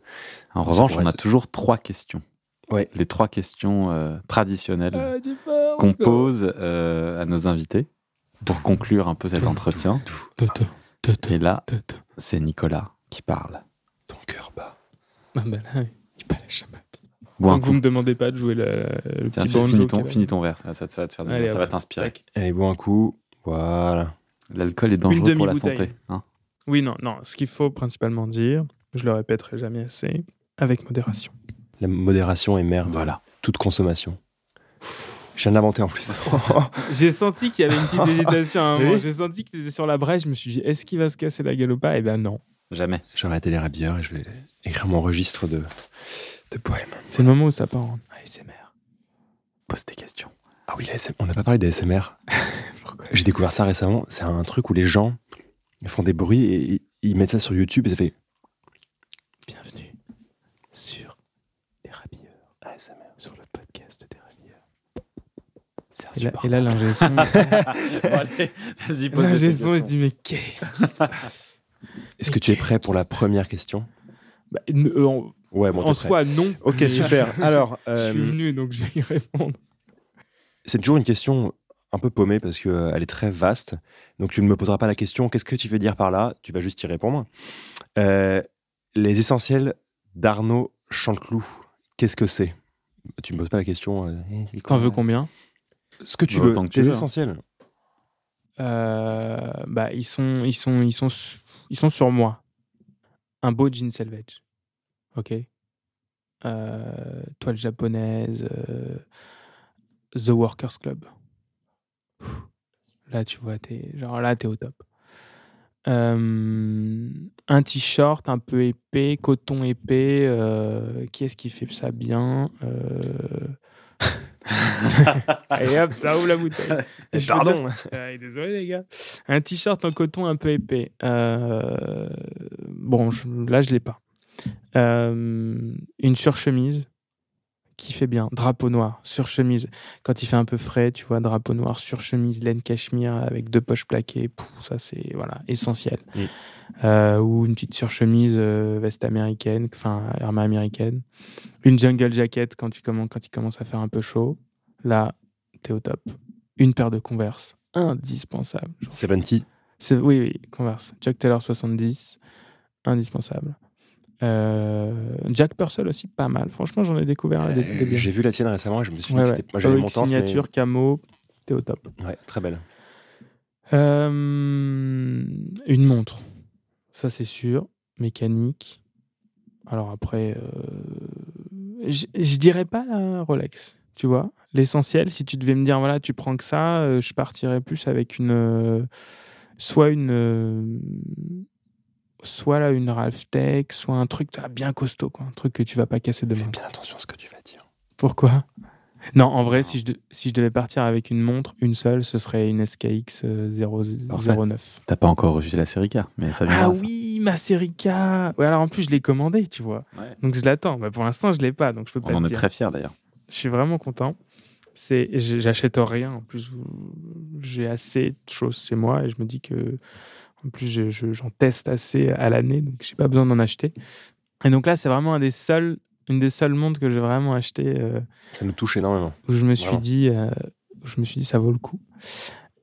[SPEAKER 3] En
[SPEAKER 1] Ça
[SPEAKER 3] revanche, on a toujours trois questions.
[SPEAKER 1] Ouais.
[SPEAKER 3] Les trois questions euh, traditionnelles
[SPEAKER 2] Ah, peur,
[SPEAKER 3] qu'on pose euh, à nos invités pour conclure un peu cet entretien. Et là, c'est Nicolas qui parle.
[SPEAKER 1] Ton cœur bat.
[SPEAKER 2] Ah bah là, il pas la.
[SPEAKER 3] Bois
[SPEAKER 2] Donc
[SPEAKER 3] coup.
[SPEAKER 2] vous me demandez pas de jouer le, le
[SPEAKER 3] Tiens,
[SPEAKER 2] petit banjo.
[SPEAKER 3] finis, ton, finis ton verre, ça, ça, ça va te faire du
[SPEAKER 2] Allez,
[SPEAKER 3] bien, ça
[SPEAKER 2] hop.
[SPEAKER 3] va t'inspirer.
[SPEAKER 1] Allez, bois un coup. Voilà.
[SPEAKER 3] L'alcool est dangereux pour la santé. hein.
[SPEAKER 2] Oui, non, non. Ce qu'il faut principalement dire, je le répéterai jamais assez, avec modération.
[SPEAKER 1] La modération est mère de
[SPEAKER 3] Voilà.
[SPEAKER 1] toute consommation. Je viens de l'inventer en plus.
[SPEAKER 2] J'ai senti qu'il y avait une petite hésitation à un moment.
[SPEAKER 1] Oui.
[SPEAKER 2] J'ai senti que tu étais sur la brèche. Je me suis dit, est-ce qu'il va se casser la gueule ou pas? Eh ben non.
[SPEAKER 3] Jamais.
[SPEAKER 1] J'ai arrêté les rabilleurs et je vais écrire mon registre de, de poèmes.
[SPEAKER 2] C'est le moment où ça part en ASMR.
[SPEAKER 3] Pose tes questions.
[SPEAKER 1] Ah oui, l'ASMR. on n'a pas parlé d'ASMR. J'ai découvert ça récemment. C'est un truc où les gens font des bruits et ils- mettent ça sur YouTube et ça fait
[SPEAKER 2] Bienvenue sur Les Rabilleurs ASMR, sur le podcast des Rabilleurs. Et là, et là, l'ingé son,
[SPEAKER 3] Vas-y,
[SPEAKER 2] l'ingé son, il se dit, mais qu'est-ce qui se passe?
[SPEAKER 1] Est-ce que tu es
[SPEAKER 2] qu'est-ce
[SPEAKER 1] prêt
[SPEAKER 2] qui
[SPEAKER 1] pour la première question?
[SPEAKER 2] Bah, euh,
[SPEAKER 1] Ouais, bon,
[SPEAKER 2] en
[SPEAKER 1] prêt.
[SPEAKER 2] soi, non.
[SPEAKER 1] Ok, super. Alors,
[SPEAKER 2] Je
[SPEAKER 1] euh,
[SPEAKER 2] suis venu, donc je vais y répondre.
[SPEAKER 1] c'est toujours une question un peu paumée parce qu'elle est très vaste. Donc, tu ne me poseras pas la question qu'est-ce que tu veux dire par là? Tu vas juste y répondre. Euh, les essentiels d'Arnaud Chanteloup, qu'est-ce que c'est? Tu me poses pas la question. euh, eh,
[SPEAKER 2] T'en veux combien?
[SPEAKER 1] Ce que tu
[SPEAKER 3] Bah,
[SPEAKER 1] veux,
[SPEAKER 3] autant que tu
[SPEAKER 1] tes
[SPEAKER 3] veux, hein.
[SPEAKER 1] essentiels.
[SPEAKER 2] Euh, bah, ils sont, ils sont, ils sont, ils sont sur moi. Un beau jean selvage, ok. Euh, toile japonaise, euh, The Workers Club. Ouh. Là, tu vois, t'es, genre là, t'es au top. Euh, un t-shirt un peu épais, coton épais. qui est-ce qui fait ça bien Et hop, ça ouvre la bouteille. Je
[SPEAKER 1] pardon.
[SPEAKER 2] désolé les gars. Un t-shirt en coton un peu épais. Euh, bon, je- là, je l'ai pas. Euh, une surchemise qui fait bien. Drapeau noir, surchemise. Quand il fait un peu frais, tu vois, drapeau noir, surchemise, laine cachemire avec deux poches plaquées. Pouf, ça, c'est voilà, essentiel.
[SPEAKER 1] Mm.
[SPEAKER 2] Euh, ou une petite surchemise euh, veste américaine, enfin, armée américaine. Une jungle jacket quand, tu commences, quand il commence à faire un peu chaud. Là, t'es au top. Une paire de Converse, indispensable.
[SPEAKER 1] 70.
[SPEAKER 2] C'est- Oui, oui, Converse. Chuck Taylor 70, indispensable. Euh, Jack Purcell aussi, pas mal. Franchement, j'en ai découvert des, des
[SPEAKER 1] Euh,
[SPEAKER 2] bien.
[SPEAKER 1] J'ai vu la tienne récemment et je me suis dit
[SPEAKER 2] Ouais,
[SPEAKER 1] que c'était. Tante,
[SPEAKER 2] signature, camo, t'es au top.
[SPEAKER 1] Ouais, très belle.
[SPEAKER 2] Euh, une montre, ça c'est sûr, mécanique. Alors après, euh, je dirais pas la Rolex, tu vois. L'essentiel, si tu devais me dire, voilà, tu prends que ça, je partirais plus avec une. soit une. Euh, soit là, une Ralph Tech, soit un truc ah, bien costaud, quoi. Un truc que tu vas pas casser demain.
[SPEAKER 1] Fais bien attention à ce que tu vas dire.
[SPEAKER 2] Pourquoi? Non, en vrai, si je, de- si je devais partir avec une montre, une seule, ce serait une SKX euh, 0-
[SPEAKER 3] Parfait.
[SPEAKER 2] 09.
[SPEAKER 3] T'as pas encore reçu la série K, mais ça.
[SPEAKER 2] Ah oui, ma série K Ouais, alors en plus, je l'ai commandée, tu vois.
[SPEAKER 3] Ouais.
[SPEAKER 2] Donc je l'attends. Bah, pour l'instant, je l'ai pas, donc je peux pas
[SPEAKER 3] On en est très fiers d'ailleurs.
[SPEAKER 2] Je suis vraiment content. C'est, j'achète rien. En plus, j'ai assez de choses chez moi et je me dis que, en plus, je- je- j'en teste assez à l'année, donc j'ai pas besoin d'en acheter. Et donc là, c'est vraiment un des seuls, une des seules montres que j'ai vraiment acheté euh,
[SPEAKER 1] Ça nous touche énormément.
[SPEAKER 2] où je me suis
[SPEAKER 1] Vraiment.
[SPEAKER 2] dit, euh, je me suis dit, ça vaut le coup.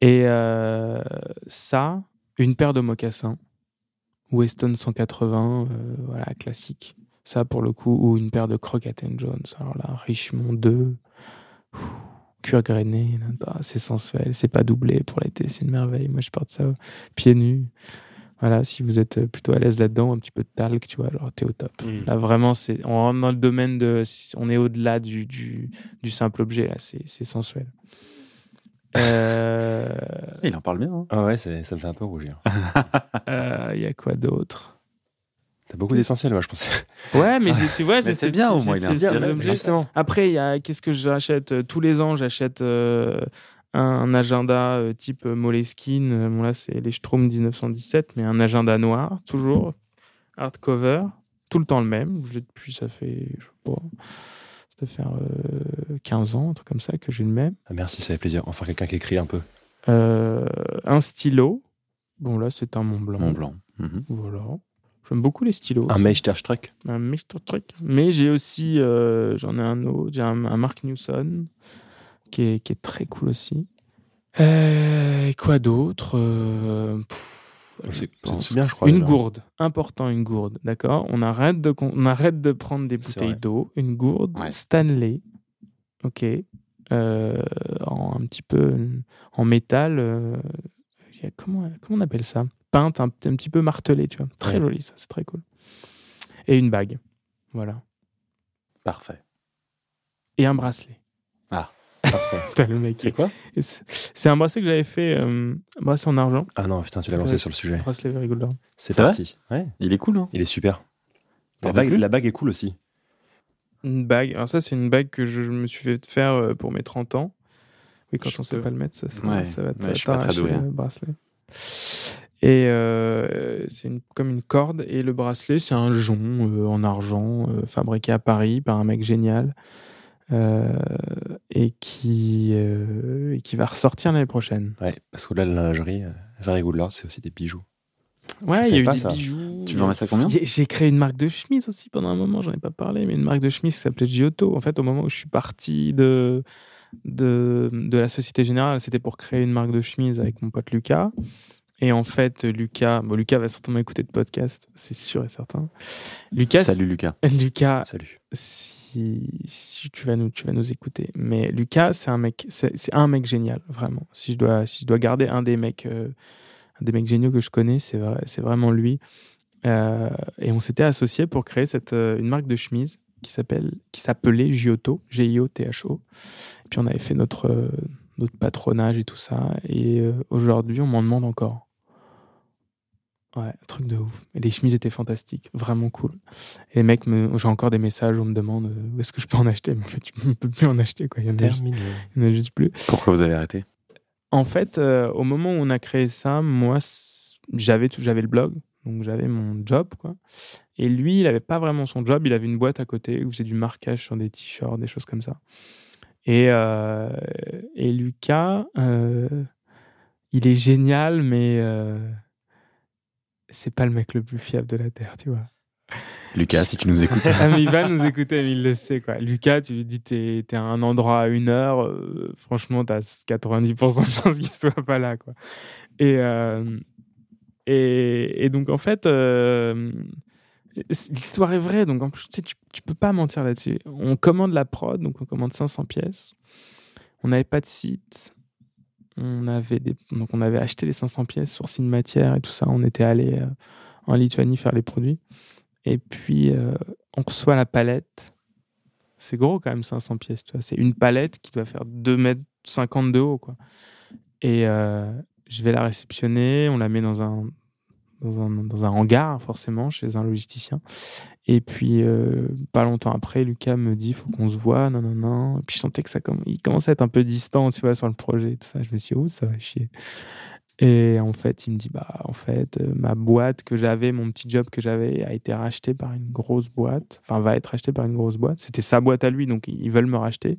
[SPEAKER 2] Et euh, ça, une paire de mocassins, Weston 180, euh, voilà, classique. Ça, pour le coup, ou une paire de Crockett Jones. Alors là, Richemont 2, ouh, cuir grainé, bah, c'est sensuel. C'est pas doublé pour l'été, c'est une merveille. Moi, je porte ça euh, pieds nus. Voilà, si vous êtes plutôt à l'aise là-dedans, un petit peu de talc, tu vois, alors t'es au top. Là, vraiment, c'est, on rentre dans le domaine de. On est au-delà du, du, du simple objet, là, c'est, c'est sensuel. Euh,
[SPEAKER 3] Il en parle bien. hein.
[SPEAKER 1] Ah ouais, c'est- ça me fait un peu rougir.
[SPEAKER 2] euh, Il y a quoi d'autre?
[SPEAKER 1] T'as beaucoup d'essentiels, moi, je pensais.
[SPEAKER 2] Ouais, mais tu vois,
[SPEAKER 3] c'est
[SPEAKER 2] ces-
[SPEAKER 3] bien, au moins, il est.
[SPEAKER 1] Justement.
[SPEAKER 2] Après, il y a qu'est-ce que j'achète Euh, tous les ans J'achète euh, un, un agenda euh, type Moleskine. Bon là, c'est les Strom 1917, mais un agenda noir, toujours hardcover, tout le temps le même. Depuis, ça fait, je sais pas, ça faire euh, 15 ans, un truc comme ça, que j'ai le même.
[SPEAKER 1] Ah, merci, ça fait plaisir. Enfin, quelqu'un qui écrit un peu.
[SPEAKER 2] Euh, un stylo. Bon là, c'est un Mont Blanc.
[SPEAKER 3] Mont Blanc. Mhm.
[SPEAKER 2] Voilà. J'aime beaucoup les stylos.
[SPEAKER 1] Un
[SPEAKER 2] aussi.
[SPEAKER 1] Meisterstruck.
[SPEAKER 2] un. Truc. Mais j'ai aussi, euh, j'en ai un autre, j'ai un, un Mark Newson qui est, qui est très cool aussi. Euh, et quoi d'autre Euh,
[SPEAKER 1] C'est bien, je crois.
[SPEAKER 2] Une
[SPEAKER 1] déjà.
[SPEAKER 2] gourde, important une gourde, d'accord on, arrête de on arrête de prendre des bouteilles d'eau, une gourde
[SPEAKER 3] Ouais.
[SPEAKER 2] Stanley, ok, euh, en un petit peu en métal, euh, comment, comment on appelle ça? Peinte, un, un petit peu martelée, tu vois. Très
[SPEAKER 1] Ouais.
[SPEAKER 2] joli ça, c'est très cool. Et une bague, voilà.
[SPEAKER 3] Parfait.
[SPEAKER 2] Et un bracelet.
[SPEAKER 1] Parfait.
[SPEAKER 2] Le mec.
[SPEAKER 1] C'est quoi
[SPEAKER 2] C'est un bracelet que j'avais fait, euh, un bracelet en argent,
[SPEAKER 1] Ah non, putain, tu l'as lancé sur le sujet.
[SPEAKER 2] bracelet very golden.
[SPEAKER 1] C'est parti. Ouais,
[SPEAKER 3] Il est cool, hein
[SPEAKER 1] il est super. La bague, la bague est cool aussi.
[SPEAKER 2] Une bague. Alors ça, c'est une bague que je me suis fait faire euh, pour mes 30 ans. Oui, quand
[SPEAKER 3] Je
[SPEAKER 2] on sait
[SPEAKER 3] peux-
[SPEAKER 2] pas le mettre, ça, ça,
[SPEAKER 3] Ouais,
[SPEAKER 2] ça va
[SPEAKER 3] ouais, je suis pas très doué, hein.
[SPEAKER 2] le bracelet. Et euh, c'est une- comme une corde. Et le bracelet, c'est un jonc euh, en argent euh, fabriqué à Paris par un mec génial. euh, et, qui, euh, et qui va ressortir l'année prochaine.
[SPEAKER 1] Ouais, parce qu'au-delà de la lingerie, Very Good Lord, c'est aussi des bijoux.
[SPEAKER 2] Ouais, il y a eu
[SPEAKER 1] pas
[SPEAKER 2] des
[SPEAKER 1] ça.
[SPEAKER 2] bijoux.
[SPEAKER 3] Tu veux en mettre à combien?
[SPEAKER 2] J'ai- J'ai créé une marque de chemise aussi pendant un moment, j'en ai pas parlé, mais une marque de chemise qui s'appelait Giotto. En fait, au moment où je suis parti de, de, de la Société Générale, c'était pour créer une marque de chemise avec mon pote Lucas. Et en fait, Lucas, bon, Lucas va certainement écouter de podcast, c'est sûr et certain. Lucas,
[SPEAKER 3] Salut Lucas.
[SPEAKER 2] Lucas,
[SPEAKER 1] Salut.
[SPEAKER 2] si, si tu vas nous tu vas nous écouter mais Lucas c'est un mec c'est un mec génial vraiment si je dois si je dois garder un des mecs euh, un des mecs géniaux que je connais c'est vrai c'est vraiment lui Euh, et on s'était associés pour créer cette euh, une marque de chemise qui s'appelle qui s'appelait Giotto G I O T H O et puis on avait fait notre notre patronage et tout ça et aujourd'hui on m'en demande encore Ouais, un truc de ouf. Et les chemises étaient fantastiques, vraiment cool. Et les mecs, me... j'ai encore des messages où on me demande euh, où est-ce que je peux en acheter? Mais en fait, tu ne peux plus en acheter, quoi. Il y en il en a juste plus.
[SPEAKER 3] Pourquoi vous avez arrêté?
[SPEAKER 2] En fait, euh, au moment où on a créé ça, moi, j'avais tout- j'avais le blog. Donc j'avais mon job, quoi. Et lui, il n'avait pas vraiment son job. Il avait une boîte à côté où faisait du marquage sur des t-shirts, des choses comme ça. Et, euh, et Lucas, euh, il est génial, mais euh, c'est pas le mec le plus fiable de la Terre, tu vois.
[SPEAKER 3] Lucas, si tu nous écoutes.
[SPEAKER 2] ah, mais il va nous écouter, mais il le sait, quoi. Lucas, tu lui dis, t'es es à un endroit à une heure, euh, franchement, t'as 90% de chances qu'il soit pas là, quoi. Et, euh, et, et, donc, en fait, euh, l'histoire est vraie, donc en plus, tu, sais, tu, tu peux pas mentir là-dessus. On commande la prod, donc on commande 500 pièces. On n'avait pas de site. On avait, donc on avait acheté les 500 pièces sur Matière et tout ça. On était allé en Lituanie faire les produits. Et puis, euh, on reçoit la palette. C'est gros quand même, 500 pièces. C'est une palette qui doit faire 2 mètres 50 de haut. Quoi. Et euh, je vais la réceptionner. On la met dans un, dans un, dans un hangar, forcément, chez un logisticien. Et puis, euh, pas longtemps après, Lucas me dit faut qu'on se voit. Non, non, non. Et puis, je sentais que ça il commençait à être un peu distant, tu vois, sur le projet. Tout ça. Je me suis dit, oh, ça va chier. Et en fait, il me dit, bah, en fait, euh, ma boîte que j'avais, mon petit job que j'avais, a été racheté par une grosse boîte. Enfin, va être racheté par une grosse boîte. C'était sa boîte à lui, donc ils veulent me racheter.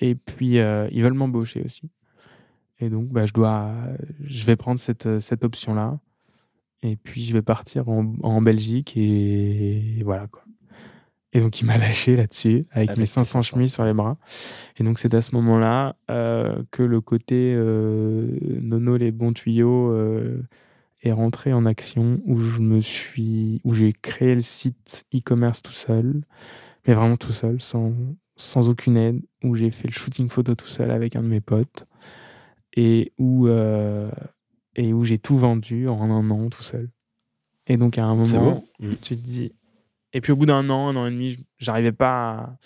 [SPEAKER 2] Et puis, euh, ils veulent m'embaucher aussi. Et donc, bah, je dois, je vais prendre cette, cette option-là. Et puis, je vais partir en, en Belgique et voilà, quoi. Et donc, il m'a lâché là-dessus, avec, mes 500 chemises sur les bras. Et donc, c'est à ce moment-là euh, que le côté euh, Nono, les bons tuyaux euh, est rentré en action, où je me suis, où j'ai créé le site e-commerce tout seul, mais vraiment tout seul, sans, sans aucune aide, où j'ai fait le shooting photo tout seul avec un de mes potes, et où, et où j'ai tout vendu en un an tout seul. Et donc, à un moment,
[SPEAKER 1] Mmh.
[SPEAKER 2] tu te dis, et puis au bout d'un an, un an et demi, j'arrivais pas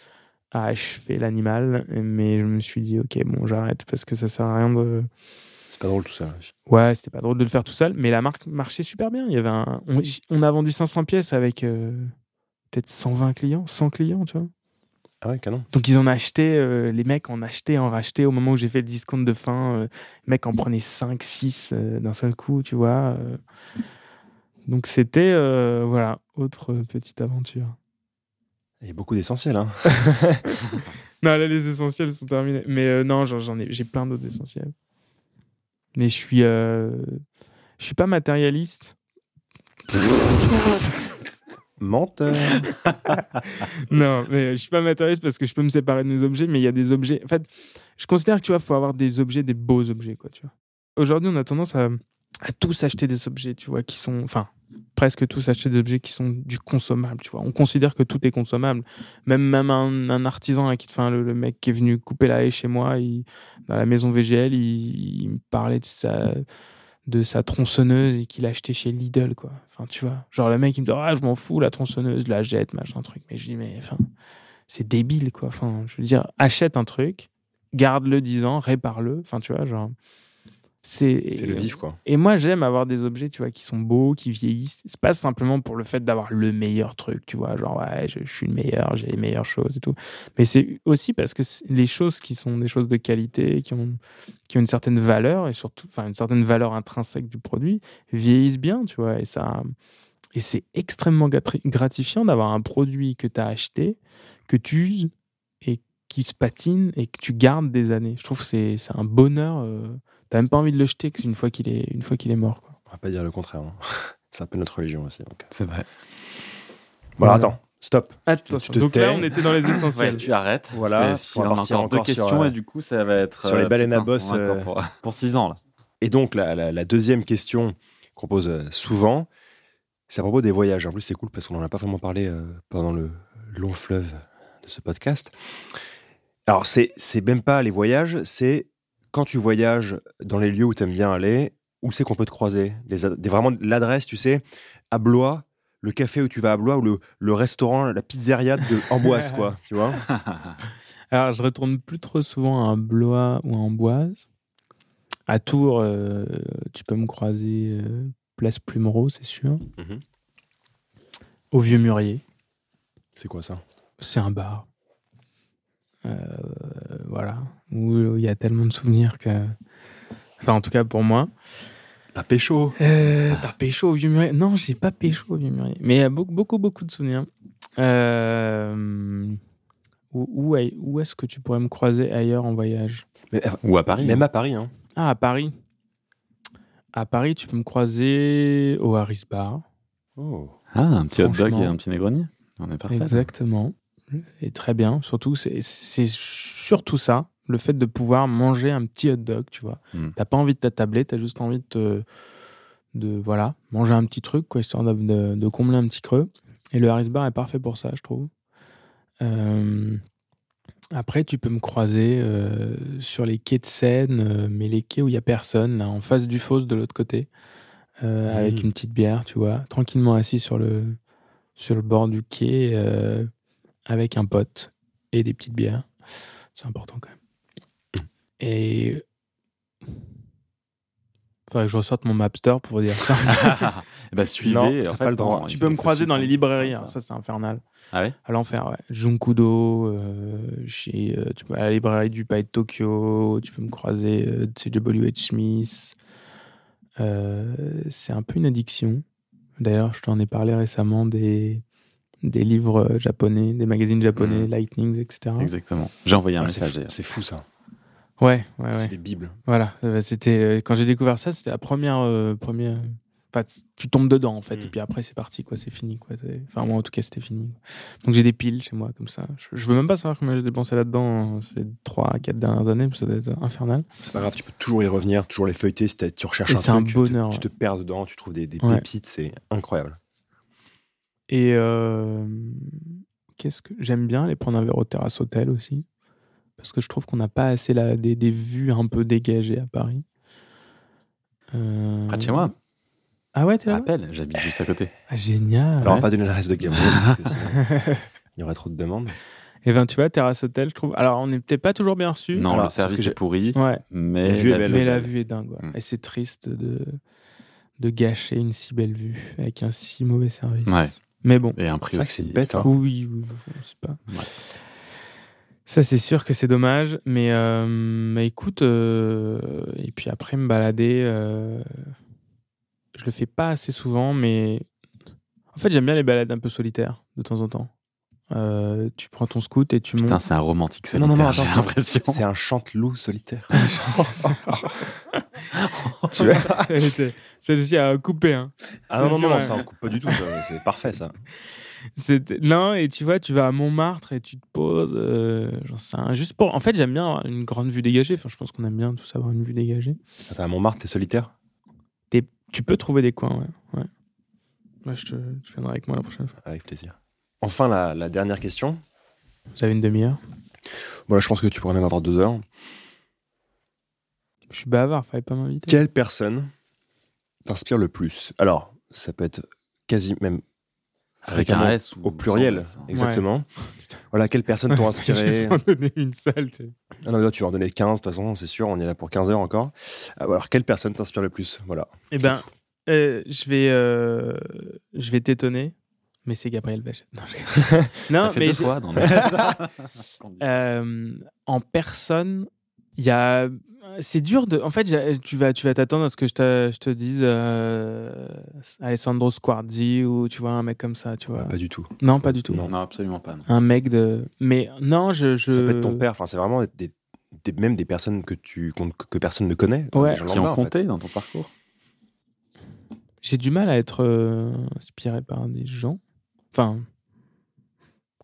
[SPEAKER 2] à, à achever l'animal, mais je me suis dit, ok, bon, j'arrête parce que ça sert à rien de.
[SPEAKER 1] C'est pas drôle tout ça.
[SPEAKER 2] Ouais, c'était pas drôle de le faire tout seul, mais la marque marchait super bien. Il y avait un... on, on a vendu 500 pièces avec euh, peut-être 120 clients, 100 clients, tu vois.
[SPEAKER 1] Ah ouais, canon.
[SPEAKER 2] Donc ils en acheté, euh, les mecs en achetaient, en rachetaient. Au moment où j'ai fait le discount de fin, euh, les mecs en prenaient 5, 6 euh, d'un seul coup, tu vois. euh. Donc c'était, euh, voilà, autre petite aventure.
[SPEAKER 1] Il y a beaucoup d'essentiels. Hein.
[SPEAKER 2] Non, là, les essentiels sont terminés. Mais euh, non, j'en j'en ai, j'ai plein d'autres essentiels. Mais je suis, euh, je suis pas matérialiste.
[SPEAKER 1] Menteur.
[SPEAKER 2] non, mais je suis pas matérialiste parce que je peux me séparer de mes objets, mais il y a des objets. En fait, je considère que tu vois, faut avoir des objets, des beaux objets, quoi, tu vois. Aujourd'hui, on a tendance à, tous acheter des objets, tu vois, qui sont, enfin, presque tous acheter des objets qui sont du consommable, tu vois. On considère que tout est consommable. Même, même un, artisan, qui, enfin, le, le mec qui est venu couper la haie chez moi, dans la maison VGL, il, il me parlait de sa, de sa tronçonneuse et qu'il a acheté chez Lidl, quoi. Enfin, tu vois. Genre, le mec, il me dit, ah, je m'en fous, la tronçonneuse, la jette, machin, truc. Mais je dis, mais, enfin, c'est débile, quoi. Enfin, je veux dire, achète un truc, garde-le 10 ans, répare-le. Enfin, tu vois, genre. C'est.
[SPEAKER 1] Fais-le vivre, quoi.
[SPEAKER 2] Et moi, j'aime avoir des objets, tu vois, qui sont beaux, qui vieillissent. C'est pas simplement pour le fait d'avoir le meilleur truc, tu vois, genre, ouais, je, je suis le meilleur, j'ai les meilleures choses et tout. Mais c'est aussi parce que les choses qui sont des choses de qualité, qui ont, qui ont une certaine valeur, et surtout, enfin, une certaine valeur intrinsèque du produit, vieillissent bien, tu vois, et ça. Et c'est extrêmement gratifiant d'avoir un produit que tu as acheté, que tu uses et qui se patine et que tu gardes des années. Je trouve que c'est c'est un bonheur. euh, T'as même pas envie de le jeter une fois qu'il est, une fois qu'il est mort. Quoi.
[SPEAKER 1] On va pas dire le contraire. hein. C'est un peu notre religion aussi. Donc.
[SPEAKER 3] C'est vrai.
[SPEAKER 1] Bon, alors,
[SPEAKER 2] Voilà.
[SPEAKER 1] attends, stop.
[SPEAKER 2] Attention.
[SPEAKER 1] te
[SPEAKER 2] Donc là, on était dans les
[SPEAKER 3] Ouais,
[SPEAKER 2] essentiels.
[SPEAKER 3] tu arrêtes.
[SPEAKER 1] Voilà,
[SPEAKER 3] que
[SPEAKER 1] on
[SPEAKER 3] a
[SPEAKER 1] partir
[SPEAKER 3] encore deux
[SPEAKER 1] sur,
[SPEAKER 3] questions
[SPEAKER 1] euh,
[SPEAKER 3] et du coup, ça va être.
[SPEAKER 1] sur les
[SPEAKER 3] euh,
[SPEAKER 1] baleines à bosse, euh,
[SPEAKER 3] Pour, pour six ans, là.
[SPEAKER 1] Et donc, la, la- la deuxième question qu'on pose souvent, c'est à propos des voyages. En plus, c'est cool parce qu'on n'en a pas vraiment parlé euh, pendant le long fleuve de ce podcast. Alors, c'est c'est même pas les voyages, c'est quand tu voyages dans les lieux où tu aimes bien aller, où c'est qu'on peut te croiser? Des- Vraiment l'adresse, tu sais, à Blois, le café où tu vas à Blois, ou le, le restaurant, la pizzeria de Amboise, quoi, tu vois?
[SPEAKER 2] Alors, je retourne plus trop souvent à Blois ou à Amboise. À Tours, euh, tu peux me croiser euh, place Plumereau, c'est sûr.
[SPEAKER 1] Mhm.
[SPEAKER 2] Au Vieux Murier,
[SPEAKER 1] C'est quoi ça?
[SPEAKER 2] C'est un bar. Euh, voilà. Où il y a tellement de souvenirs que. Enfin, en tout cas pour moi.
[SPEAKER 1] T'as pécho
[SPEAKER 2] Euh, T'as pécho au vieux mûrier Non, j'ai pas pécho au vieux mûrier. Mais il y a beaucoup, beaucoup, beaucoup de souvenirs. Euh, où où, est- où est-ce que tu pourrais me croiser ailleurs en voyage?
[SPEAKER 1] Mais, euh,
[SPEAKER 3] Ou à Paris.
[SPEAKER 1] Même
[SPEAKER 3] hein.
[SPEAKER 1] à Paris, hein.
[SPEAKER 2] Ah, à Paris. À Paris, tu peux me croiser au Harris Bar.
[SPEAKER 1] Oh.
[SPEAKER 3] Ah, un petit hot dog et un petit Negroni. On est parfait.
[SPEAKER 2] Exactement. Et très bien. Surtout, c'est surtout ça, le fait de pouvoir manger un petit hot dog, tu vois.
[SPEAKER 3] Mm.
[SPEAKER 2] T'as pas envie de t'attabler, t'as juste envie de, te- de voilà, manger un petit truc, quoi, histoire de, de- de combler un petit creux. Et le Harris Bar est parfait pour ça, je trouve. Euh, après, tu peux me croiser euh, sur les quais de Seine, euh, mais les quais où il y a personne, là, en face du fosse de l'autre côté, avec une petite bière, tu vois, tranquillement assis sur le, sur le bord du quai, avec un pote et des petites bières. C'est important quand même. Et. Faudrait que je ressorte mon Mapster pour vous dire ça.
[SPEAKER 3] Ben, suivez.
[SPEAKER 1] Non,
[SPEAKER 3] en fait,
[SPEAKER 1] pas le droit.
[SPEAKER 3] non,
[SPEAKER 2] tu peux me croiser dans les librairies,
[SPEAKER 3] ça.
[SPEAKER 2] hein, ça c'est infernal.
[SPEAKER 3] Ah ouais?
[SPEAKER 2] À l'enfer, ouais. Junkudo, euh, chez, euh, tu peux, à la librairie du Palais de Tokyo, tu peux me croiser euh, chez W.H. Smith. Euh, c'est un peu une addiction. D'ailleurs, je t'en ai parlé récemment des, des livres euh, japonais, des magazines japonais,
[SPEAKER 3] Mhm.
[SPEAKER 2] Lightnings, etc.
[SPEAKER 3] Exactement. J'ai envoyé un
[SPEAKER 1] Ah, c'est
[SPEAKER 3] message.
[SPEAKER 1] C'est fou, ça.
[SPEAKER 2] Ouais, ouais, ouais.
[SPEAKER 1] C'est des bibles.
[SPEAKER 2] Voilà, c'était euh, quand j'ai découvert ça, c'était la première euh, première enfin tu tombes dedans en fait
[SPEAKER 1] Mm.
[SPEAKER 2] et puis après c'est parti quoi, c'est fini quoi. C'est- Enfin moi en tout cas c'était fini. Donc j'ai des piles chez moi comme ça. Je, je veux même pas savoir combien j'ai dépensé là-dedans ces 3 à 4 dernières années, parce que ça doit être infernal.
[SPEAKER 1] C'est pas grave, tu peux toujours y revenir, toujours les feuilleter. Si tu recherches
[SPEAKER 2] Et
[SPEAKER 1] un
[SPEAKER 2] c'est un
[SPEAKER 1] truc, tu te-
[SPEAKER 2] bonheur,
[SPEAKER 1] tu
[SPEAKER 2] ouais.
[SPEAKER 1] te perds dedans, tu trouves des, des
[SPEAKER 2] Ouais.
[SPEAKER 1] pépites, c'est incroyable.
[SPEAKER 2] Et euh, qu'est-ce que j'aime bien les prendre un verre au terrasse hôtel aussi parce que je trouve qu'on n'a pas assez la, des, des vues un peu dégagées à Paris. Euh,
[SPEAKER 3] Près de chez moi.
[SPEAKER 2] Ah ouais, t'es là
[SPEAKER 3] Appelle, j'habite juste à côté.
[SPEAKER 2] ah, Génial.
[SPEAKER 1] Alors, on va pas donner l'adresse de Gabriel parce que sinon, il y aurait trop de demandes.
[SPEAKER 2] Et ben tu vois, terrasse hôtel, je trouve. Alors on n'est peut-être pas toujours bien reçu.
[SPEAKER 3] Non,
[SPEAKER 1] Alors,
[SPEAKER 3] le service est pourri,
[SPEAKER 2] Ouais.
[SPEAKER 3] mais
[SPEAKER 1] La vue est belle.
[SPEAKER 2] Mais
[SPEAKER 3] vue
[SPEAKER 2] la vue est dingue. ouais.
[SPEAKER 3] Mm.
[SPEAKER 2] Et c'est triste de de gâcher une si belle vue avec un si mauvais service.
[SPEAKER 3] Ouais.
[SPEAKER 2] Mais bon.
[SPEAKER 3] Et un prix
[SPEAKER 1] C'est vrai que
[SPEAKER 3] aussi.
[SPEAKER 1] c'est bête, hein.
[SPEAKER 2] Oui, oui, bon, c'est pas.
[SPEAKER 3] Ouais.
[SPEAKER 2] Ça, c'est sûr que c'est dommage. Mais, euh, mais écoute, euh, et puis après, me balader, euh, je le fais pas assez souvent, mais en fait, j'aime bien les balades un peu solitaires de temps en temps. Euh, tu prends ton scout et tu
[SPEAKER 3] Putain,
[SPEAKER 2] montes.
[SPEAKER 3] c'est un romantique
[SPEAKER 1] Non,
[SPEAKER 3] solitaire,
[SPEAKER 1] non, non, attends,
[SPEAKER 3] j'ai
[SPEAKER 1] c'est-
[SPEAKER 3] l'impression.
[SPEAKER 1] C'est un chante-loup solitaire.
[SPEAKER 2] tu vois, celle-ci a coupé. Hein.
[SPEAKER 1] Ah non, non, non, ça en coupe pas du tout. C'est parfait, ça.
[SPEAKER 2] Non, et tu vois, tu vas à Montmartre et tu te poses. euh, j'en sais rien, juste pour. En fait, j'aime bien avoir une grande vue dégagée. Enfin, je pense qu'on aime bien tous avoir une vue dégagée.
[SPEAKER 1] Attends, à Montmartre, t'es solitaire?
[SPEAKER 2] T'es- Tu peux trouver des coins, ouais. ouais. Ouais, je te... tu viendras avec moi la prochaine fois.
[SPEAKER 1] Avec plaisir. Enfin, la, la dernière question.
[SPEAKER 2] Vous avez une demi-heure?
[SPEAKER 1] Voilà, je pense que tu pourrais même avoir deux heures.
[SPEAKER 2] Je suis bavard, fallait pas m'inviter.
[SPEAKER 1] Quelle personne t'inspire le plus? Alors, ça peut être quasi même
[SPEAKER 3] Avec un
[SPEAKER 1] fréquemment
[SPEAKER 3] S ou
[SPEAKER 1] au pluriel,
[SPEAKER 3] hein.
[SPEAKER 1] exactement. Voilà, quelles personnes t'ont inspiré?
[SPEAKER 2] Juste pour donner une sais.
[SPEAKER 1] Ah non, tu vas en donner 15, de toute façon, c'est sûr, on est là pour 15 heures encore. Ah, Alors, quelle personne t'inspire le plus? Voilà.
[SPEAKER 2] Eh ben, euh, je vais, euh, je vais t'étonner, mais c'est Gabriel Vachette. Non, je- non
[SPEAKER 3] Ça fait
[SPEAKER 2] mais
[SPEAKER 3] deux fois dans le-
[SPEAKER 2] Euh, en personne, il y a. C'est dur de. En fait, tu vas, tu vas t'attendre à ce que je te, je te dise euh, Alessandro Squarzi ou tu vois un mec comme ça, tu vois.
[SPEAKER 1] Pas du tout.
[SPEAKER 2] Non, pas du tout.
[SPEAKER 1] Non.
[SPEAKER 3] Non, absolument pas. non.
[SPEAKER 2] Un mec de. Mais non, je. je...
[SPEAKER 1] Ça peut être ton père, enfin, c'est vraiment des, des- même des personnes que, tu, que personne ne connaît.
[SPEAKER 2] Ouais.
[SPEAKER 3] Qui ont
[SPEAKER 1] en fait.
[SPEAKER 3] compté dans ton parcours
[SPEAKER 2] J'ai du mal à être euh, inspiré par des gens. Enfin,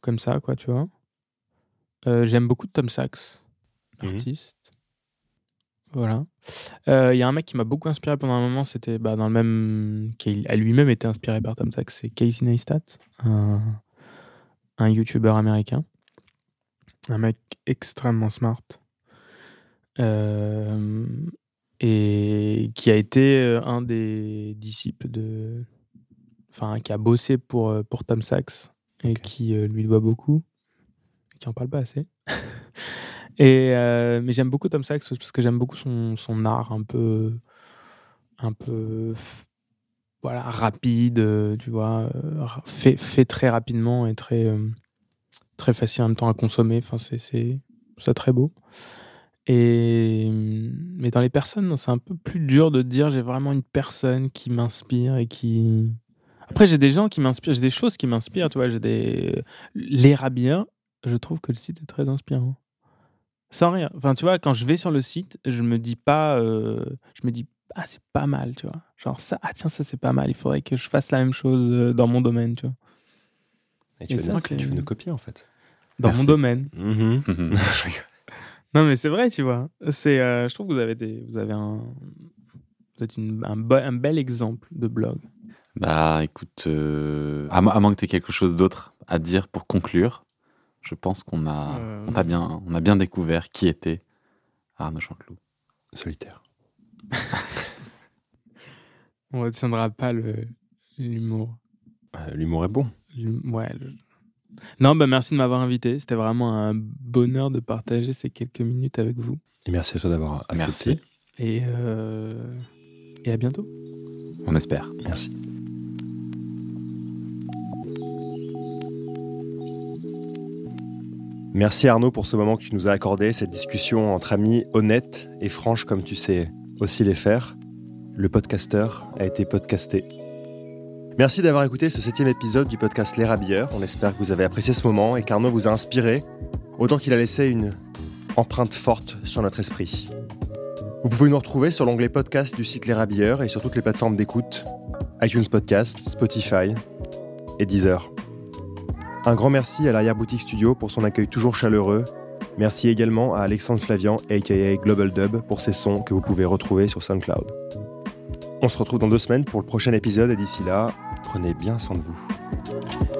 [SPEAKER 2] comme ça, quoi, tu vois. Euh, J'aime beaucoup Tom Sachs,
[SPEAKER 1] Mhm.
[SPEAKER 2] artiste. Voilà. Euh, Il y a un mec qui m'a beaucoup inspiré pendant un moment, c'était bah, dans le même. qui a lui-même été inspiré par Tom Sachs, c'est Casey Neistat, un, un YouTuber américain. Un mec extrêmement smart. Euh, et qui a été euh, un des disciples de. Enfin, qui a bossé pour, euh, pour Tom Sachs et qui euh, lui doit beaucoup, qui en parle pas assez. et, euh, mais j'aime beaucoup Tom Sachs parce que j'aime beaucoup son, son art un peu. un peu. Voilà, rapide, tu vois, fait, fait très rapidement et très, très facile en même temps à consommer. Enfin, c'est c'est ça très beau. Et mais dans les personnes, c'est un peu plus dur de dire j'ai vraiment une personne qui m'inspire et qui. Après, j'ai des gens qui m'inspirent, j'ai des choses qui m'inspirent. Tu vois, j'ai des les rabiens. Je trouve que le site est très inspirant. Sans rien. Enfin, tu vois, quand je vais sur le site, je me dis pas, euh, je me dis ah c'est pas mal, tu vois. Genre ça, ah tiens ça c'est pas mal. Il faudrait que je fasse la même chose euh, dans mon domaine, tu vois.
[SPEAKER 1] Et tu,
[SPEAKER 2] Et
[SPEAKER 1] veux,
[SPEAKER 2] ça,
[SPEAKER 1] nous-
[SPEAKER 2] c'est-
[SPEAKER 1] tu veux nous copier en fait.
[SPEAKER 2] Dans
[SPEAKER 3] Merci.
[SPEAKER 2] mon domaine.
[SPEAKER 1] Mhm.
[SPEAKER 2] Non, mais c'est vrai, tu vois. C'est, euh, je trouve que vous avez des, vous avez un, vous êtes une- un, bel exemple de blog.
[SPEAKER 3] Bah écoute, euh, à, mo- à moins que tu aies quelque chose d'autre à dire pour conclure, je pense qu'on a,
[SPEAKER 2] Euh,
[SPEAKER 3] on t'a bien, on a bien découvert qui était Arnaud Chanteloup.
[SPEAKER 1] Solitaire.
[SPEAKER 2] On retiendra pas l'humour.
[SPEAKER 1] Euh, L'humour est bon.
[SPEAKER 2] Ouais. Non, bah merci de m'avoir invité. C'était vraiment un bonheur de partager ces quelques minutes avec vous.
[SPEAKER 1] Et merci à toi d'avoir accepté.
[SPEAKER 3] Merci.
[SPEAKER 2] Et euh, et à bientôt.
[SPEAKER 3] On espère.
[SPEAKER 1] Merci. Merci Arnaud pour ce moment que tu nous as accordé, cette discussion entre amis honnête et franche comme tu sais aussi les faire. Le podcasteur a été podcasté. Merci d'avoir écouté ce septième épisode du podcast Les Rabilleurs. On espère que vous avez apprécié ce moment et qu'Arnaud vous a inspiré, autant qu'il a laissé une empreinte forte sur notre esprit. Vous pouvez nous retrouver sur l'onglet podcast du site Les Rabilleurs et sur toutes les plateformes d'écoute, iTunes Podcast, Spotify et Deezer. Un grand merci à l'arrière-boutique studio pour son accueil toujours chaleureux. Merci également à Alexandre Flavian, aka Global Dub, pour ses sons que vous pouvez retrouver sur SoundCloud. On se retrouve dans deux semaines pour le prochain épisode et d'ici là, prenez bien soin de vous.